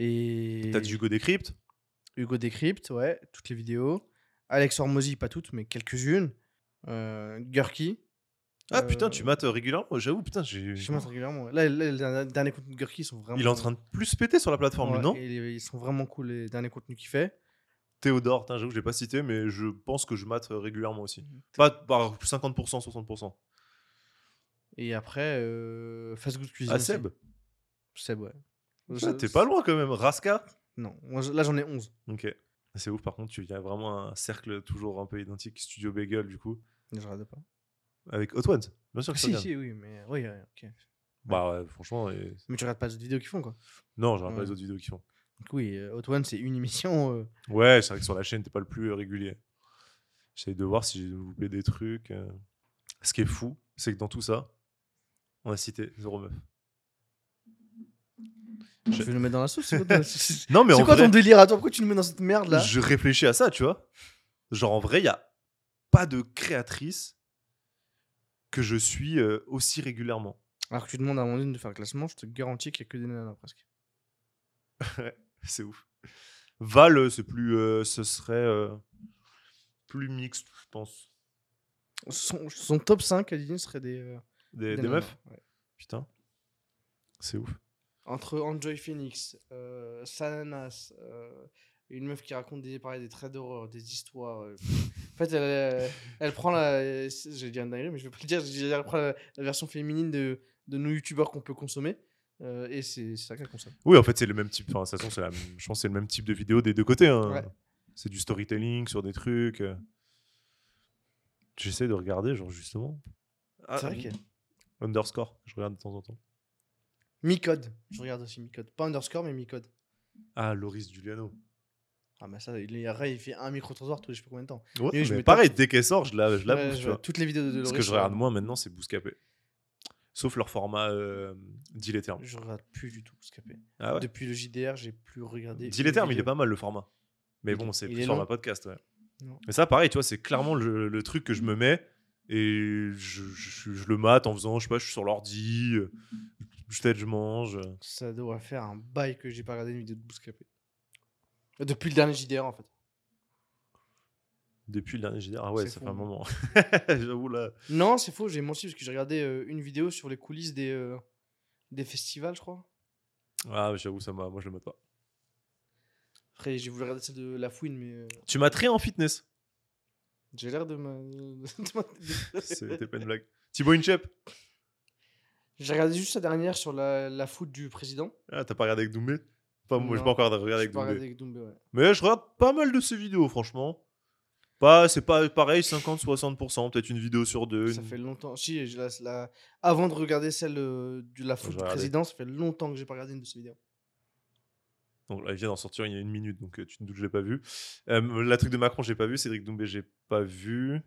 Et. T'as du Hugo Décrypte Hugo Décrypte, ouais, toutes les vidéos. Alex Hormozy, pas toutes, mais quelques-unes. Euh, Gurky. Ah putain, Euh, tu mates régulièrement J'avoue, putain, j'ai. Je mate régulièrement. Là, là, les derniers- contenus de Gurky sont vraiment. Il est en train de plus péter sur la plateforme, Ouais, non? et les- Ils sont vraiment cool, les derniers contenus qu'il fait. Théodore, j'avoue, je l'ai pas cité, mais je pense que je mate euh, régulièrement aussi. Mhm. Pas par 50%, 60%. Et après, euh, Fast Good Cuisine. Ah, aussi. Seb? Seb, ouais. Ouais, Ça- T'es pas loin quand même. Raska Non, moi, je- là j'en ai 11. Ok. C'est ouf, par contre, tu viens vraiment un cercle toujours un peu identique, Studio Bagel, du coup, Je regarde pas. avec Hot Ones. Bien sûr que tu si, si, oui, mais oui, ok. Bah ouais, franchement, et- Mais tu regardes pas les autres vidéos qu'ils font, quoi. non, je regarde pas Ouais. les autres vidéos qui font. Donc oui, euh, Hot One, c'est une émission. euh, Ouais, c'est vrai que sur la chaîne, t'es pas le plus euh, régulier. J'essaie de voir si j'ai loupé des trucs. Ce qui est fou, c'est que dans tout ça, on a cité Zéro Meuf. Je vais le mettre dans la sauce. Non, mais c'est quoi vrai, ton délire à toi? Pourquoi tu nous mets dans cette merde là? Je réfléchis à ça, tu vois. Genre, en vrai, il y a pas de créatrice que je suis euh, aussi régulièrement. Alors que tu demandes à Amandine de faire le classement, je te garantis qu'il n'y a que des nanas presque. C'est ouf. Val, euh, c'est plus. euh, ce serait. euh, plus mixte, je pense. Son, son top 5, Adeline, serait des, euh, Des, des des nanas, meufs? ouais. Putain. C'est ouf. Entre Enjoy Phoenix, euh, Sananas, euh, une meuf qui raconte des, pareil, des traits d'horreur, des histoires. euh. En fait, elle, euh, elle prend la. J'ai dit un mais je vais pas le dire. Elle prend la, la version féminine de, de nos youtubeurs qu'on peut consommer. euh, et c'est c'est ça qu'elle consomme. Oui, en fait, c'est le même type. Enfin, de toute façon, c'est la- je pense que c'est le même type de vidéo des deux côtés. hein. Ouais. C'est du storytelling sur des trucs. euh. J'essaie de regarder, genre, justement. Ah, c'est vrai qu'il y a. Underscore, je regarde de temps en temps. Micode. Je regarde aussi Micode. Pas underscore, mais Micode. Ah, Loris Giuliano. Ah, bah ça, il, après, il fait un micro-trottoir tous les je sais pas combien de temps. Ouais, Oui, je mais me pareil, dès qu'elle sort, je la, je la Ouais, bouffe, je tu vois vois. Toutes les vidéos de Ce Loris. que je regarde moins maintenant, c'est Bouscapé. Sauf leur format euh, Deal et Terme. Je regarde plus du tout Scapé. Ah ouais Depuis le JDR, j'ai plus regardé. Deal une et Terme, il est pas mal le format. Mais Il bon, est- c'est plus format podcast, ouais. Non. Mais ça, pareil, tu vois, c'est clairement le, le truc que je me mets et je, je- je le mate en faisant, je sais pas, je suis sur l'ordi, euh, je mange. Ça devrait faire un bail que j'ai pas regardé une vidéo de Bouscapé. Depuis le dernier JDR, en fait. Depuis le dernier JDR, ah ouais, ça fou, fait un moment. J'avoue là. Non, c'est faux, j'ai menti parce que j'ai regardé euh, une vidéo sur les coulisses des, euh, des festivals, je crois. Ah, j'avoue, ça m'a. Moi, je le mate pas. Après, j'ai voulu regarder celle de La Fouine, mais euh, Tu m'as très en fitness. j'ai l'air de ma. de ma- C'était pas une blague. Thibaut Inchep. J'ai regardé juste la dernière sur la, la foot du président. Ah, t'as pas regardé avec Doumbé? Enfin, moi, j'ai pas encore regardé avec pas Doumbé. regardé avec Doumbé, ouais. Mais je regarde pas mal de ses vidéos, franchement. Pas, c'est pas pareil, 50-60%, peut-être une vidéo sur deux. Ça une- fait longtemps. Si, je la- la- avant de regarder celle euh, de la foot du président, ça fait longtemps que j'ai pas regardé une de ses vidéos. Donc là, il vient d'en sortir il y a une minute, donc euh, tu te doutes, je l'ai pas vu. Euh, la truc de Macron, j'ai pas vu. Cédric Doumbé, j'ai pas vu.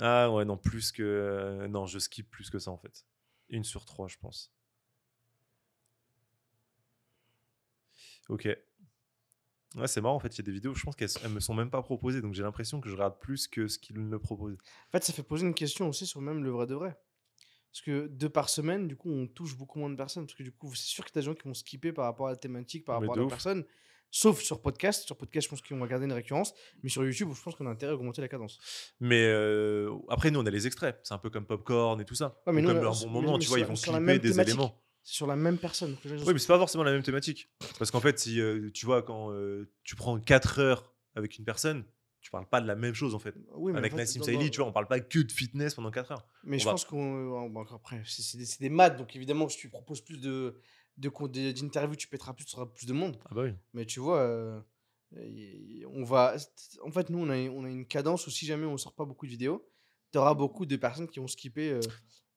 Ah ouais, non, plus que. euh, non, je skip plus que ça en fait. Une sur trois, je pense. Ok. Ouais, c'est marrant en fait, il y a des vidéos, je pense qu'elles elles me sont même pas proposées, donc j'ai l'impression que je regarde plus que ce qu'ils me proposent. En fait, ça fait poser une question aussi sur même le vrai de vrai. Parce que deux par semaine, du coup, on touche beaucoup moins de personnes. Parce que du coup, c'est sûr que t'as des gens qui vont skipper par rapport à la thématique, par Mais rapport à la ouf. personne. Sauf sur podcast. Sur podcast, je pense qu'ils vont garder une récurrence. Mais sur YouTube, je pense qu'on a intérêt à augmenter la cadence. Mais euh, après, nous, on a les extraits. C'est un peu comme Popcorn et tout ça. Ouais, mais Ou nous, comme on a- leur mais- bon moment, mais tu vois, ils sur- vont sur la clipper même des thématique. éléments. C'est sur la même personne. Donc les gens, ils Oui, mais c'est pas forcément la même thématique. Parce qu'en fait, si euh, tu vois, quand euh, tu prends 4 heures avec une personne, tu parles pas de la même chose en fait. Oui, mais avec en fait, Nassim dans- Saïli, dans- tu vois, on parle pas que de fitness pendant 4 heures. Mais On je va- pense qu'on. bon, après, c'est- c'est des, c'est des maths. Donc évidemment, si tu proposes plus de- d'interviews, tu pèteras plus, tu plus de monde. Ah bah oui. Mais tu vois, euh, on va. En fait, nous, on a, on a une cadence où si jamais on sort pas beaucoup de vidéos, tu auras beaucoup de personnes qui vont skipper euh,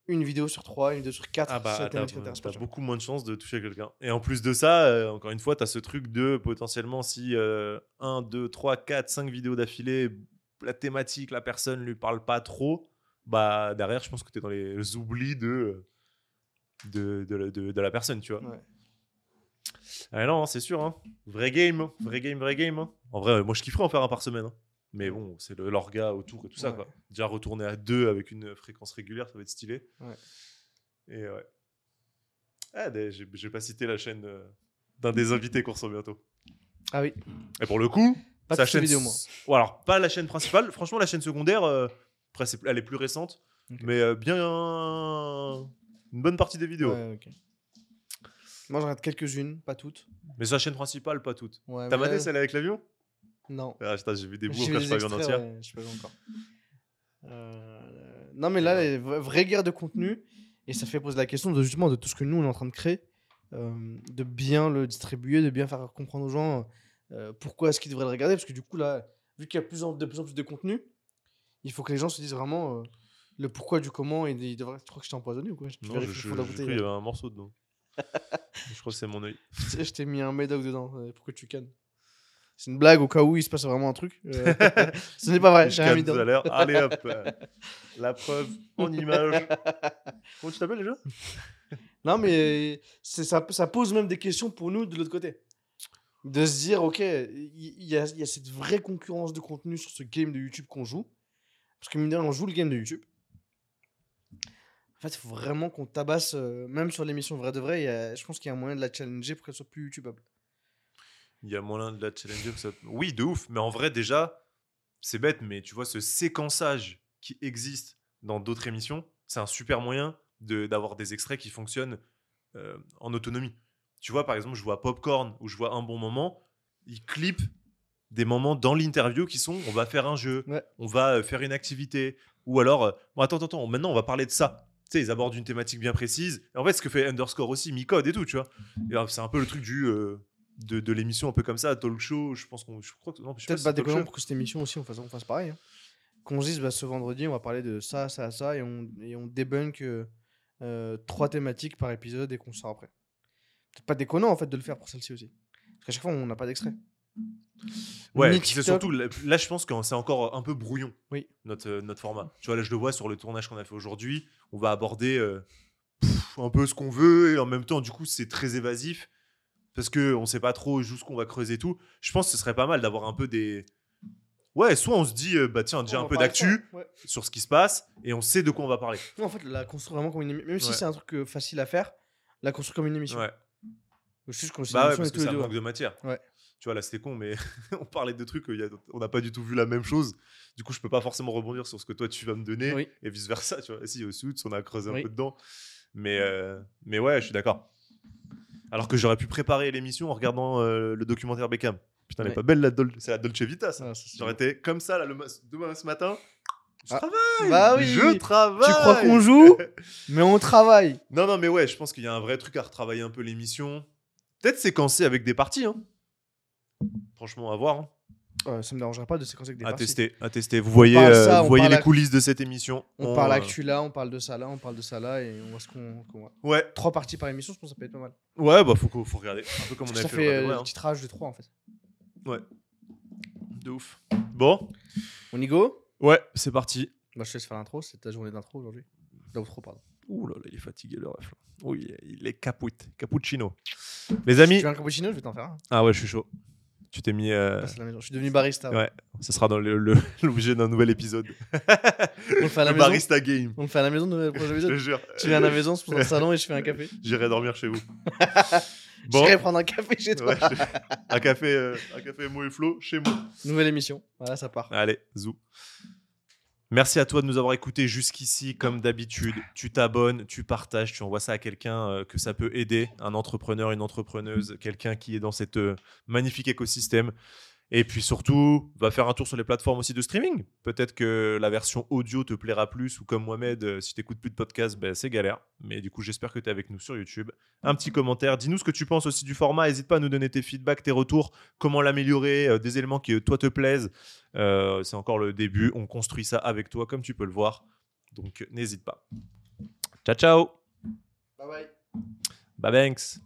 une vidéo sur trois, une vidéo sur quatre. Ah bah, t'as beaucoup moins de chances de toucher quelqu'un. Et en plus de ça, euh, encore une fois, t'as ce truc de potentiellement si 1, 2, 3, 4, 5 vidéos d'affilée, la thématique, la personne lui parle pas trop, bah derrière, je pense que t'es dans les oublis de, de, de, la- de- de la personne, tu vois. Ouais. Ah non, c'est sûr. Hein. Vrai game, vrai game, vrai game. hein. En vrai, moi je kifferais en faire un par semaine. hein. Mais bon, c'est l'orga autour et tout ça. Ouais. Quoi. Déjà retourner à deux avec une fréquence régulière, ça va être stylé. Ouais. Et ouais. Ah, j'ai pas cité la chaîne euh, d'un des invités qu'on reçoit bientôt. Ah oui. Et pour le coup, Pas sa chaîne. vidéos, moi. Ou alors, pas la chaîne principale. Franchement, la chaîne secondaire, euh, après, c'est- elle est plus récente. Mais euh, bien. Une bonne partie des vidéos. Ouais, ok. Moi, j'en regarde quelques-unes, pas toutes. Mais sa chaîne principale, pas toutes. Ouais, T'as mais maté là- celle avec l'avion? Non. Ah, putain, j'ai vu des bouts, J'ai après, vu je des pas vu en extraits, entière. ouais, je sais pas encore. Euh, Non, mais là, les vra- vraie guerre de contenu, et ça fait poser la question de justement de tout ce que nous on est en train de créer, euh, de bien le distribuer, de bien faire comprendre aux gens euh, pourquoi est-ce qu'ils devraient le regarder, parce que du coup là, vu qu'il y a plus en- de plus en plus de contenu, il faut que les gens se disent vraiment euh, le pourquoi du comment et ils devraient. Tu crois que je t'ai empoisonné ou quoi? Je Non, je, je- bouteille, cru qu'il y avait un morceau dedans. je crois que c'est mon œil. Je t'ai mis un médoc dedans euh, pour que tu cannes. C'est une blague au cas où il se passe vraiment un truc. euh, Ce n'est pas vrai, Je j'ai rien mis tout à l'heure. Allez hop. La preuve en image. Comment tu t'appelles déjà? Non, mais c'est ça, ça pose même des questions pour nous de l'autre côté. De se dire, ok, il il y, a, il y a cette vraie concurrence de contenu sur ce game de YouTube qu'on joue. Parce que mine de rien, on joue le game de YouTube. En fait, il faut vraiment qu'on tabasse, euh, même sur l'émission Vrai de Vrai, il y a- je pense qu'il y a un moyen de la challenger pour qu'elle soit plus YouTubeable. Il y a moyen de la challenger. que ça- Oui, de ouf. Mais en vrai, déjà, c'est bête, mais tu vois, ce séquençage qui existe dans d'autres émissions, c'est un super moyen de- d'avoir des extraits qui fonctionnent euh, en autonomie. Tu vois, par exemple, je vois Popcorn où je vois un bon moment, ils clippent des moments dans l'interview qui sont on va faire un jeu, Ouais. on va euh, faire une activité, ou alors, bon, attends, attends, attends, maintenant on va parler de ça. Tu sais, ils abordent une thématique bien précise. Et en fait, ce que fait Underscore aussi, mi-code et tout, tu vois. Euh, c'est un peu le truc du, euh, de, de l'émission un peu comme ça, talk show. Je pense qu'on. Peut-être pas déconnant pour que cette émission aussi, on fasse, on fasse pareil. hein. Qu'on se dise, bah, ce vendredi, on va parler de ça, ça, ça, et on, et on débunk euh, trois thématiques par épisode et qu'on sort après. Peut-être pas déconnant en fait de le faire pour celle-ci aussi. Parce qu'à chaque fois, on n'a pas d'extrait. Ouais, c'est surtout. Là, je pense que c'est encore un peu brouillon, Oui. notre, euh, notre format. Tu vois, là, je le vois sur le tournage qu'on a fait aujourd'hui. On va aborder euh, pff, un peu ce qu'on veut, et en même temps, du coup, c'est très évasif. Parce qu'on sait pas trop jusqu'où on va creuser tout. Je pense que ce serait pas mal d'avoir un peu des. Ouais, soit on se dit, euh, bah tiens, déjà On un peu d'actu ouais. sur ce qui se passe, et on sait de quoi on va parler. Non, en fait, la construire vraiment comme une émission. Même si c'est un truc euh, facile à faire, la construire comme une émission. Ouais. Je suis qu'on Bah ouais, parce que ça manque de matière. Ouais. Tu vois, là, c'était con, mais on parlait de trucs, y a- on n'a pas du tout vu la même chose. Du coup, je peux pas forcément rebondir sur ce que toi, tu vas me donner, Oui. et vice-versa, tu vois. Si, au Suits, on a creusé un peu dedans. Mais, euh, mais ouais, je suis d'accord. Alors que j'aurais pu préparer l'émission en regardant euh, le documentaire Beckham. Putain, elle est pas belle, la Dol- c'est la Dolce Vita, ça. Ah, J'aurais été comme ça, là, le demain, ce matin. Je Ah. travaille Bah oui Je travaille Tu crois qu'on joue? Mais on travaille Non, non, mais ouais, je pense qu'il y a un vrai truc à retravailler un peu l'émission. Peut-être séquencer avec des parties. Hein. Franchement, à voir. hein. Euh, Ça me dérangerait pas de séquencer avec des À tester, à tester. Vous voyez, parle euh, vous voyez parle les coulisses de cette émission. On parle euh, actu là, on parle de ça là, on parle de ça là, et on voit ce qu'on. qu'on voit. Ouais, Trois parties par émission, je pense que ça peut être pas mal. ouais, bah faut, faut regarder. Un peu comme on Parce avait que ça fait, fait le euh, hein. titrage de 3 en fait. De ouf. Bon, On y go? Ouais, c'est parti. Bah, je te laisse faire l'intro, c'est ta journée d'intro aujourd'hui. D'outro, pardon. Ouh là là, il est fatigué le ref. là. Oui, il est- caput, cappuccino. Les amis. Tu veux un cappuccino? Je vais t'en faire un. Ah ouais, je suis chaud. Tu t'es mis. euh, la maison. Je suis devenu barista. Ouais, ce sera dans l'objet d'un nouvel épisode. On le fait à la le maison. barista game. On le fait à la maison le prochain Je épisode. te jure. Tu viens à la maison, on se pose dans le salon et je fais un café. J'irai dormir chez vous. Bon. J'irai prendre un café chez toi. Ouais, je- un café, euh, un café Mo et Flo chez moi. Nouvelle émission. Voilà, ça part. Allez, zou. Merci à toi de nous avoir écoutés jusqu'ici. Comme d'habitude, tu t'abonnes, tu partages, tu envoies ça à quelqu'un euh, que ça peut aider, un entrepreneur, une entrepreneuse, quelqu'un qui est dans cet magnifique écosystème. Et puis surtout, va faire un tour sur les plateformes aussi de streaming. Peut-être que la version audio te plaira plus, ou comme Mohamed, euh, si tu n'écoutes plus de podcast, ben, c'est galère. Mais du coup, j'espère que tu es avec nous sur YouTube. Un petit commentaire, dis-nous ce que tu penses aussi du format. N'hésite pas à nous donner tes feedbacks, tes retours, comment l'améliorer, euh, des éléments qui, euh, toi, te plaisent. Euh, c'est encore le début, on construit ça avec toi, comme tu peux le voir. Donc, n'hésite pas. Ciao, ciao Bye bye. Bye, Banks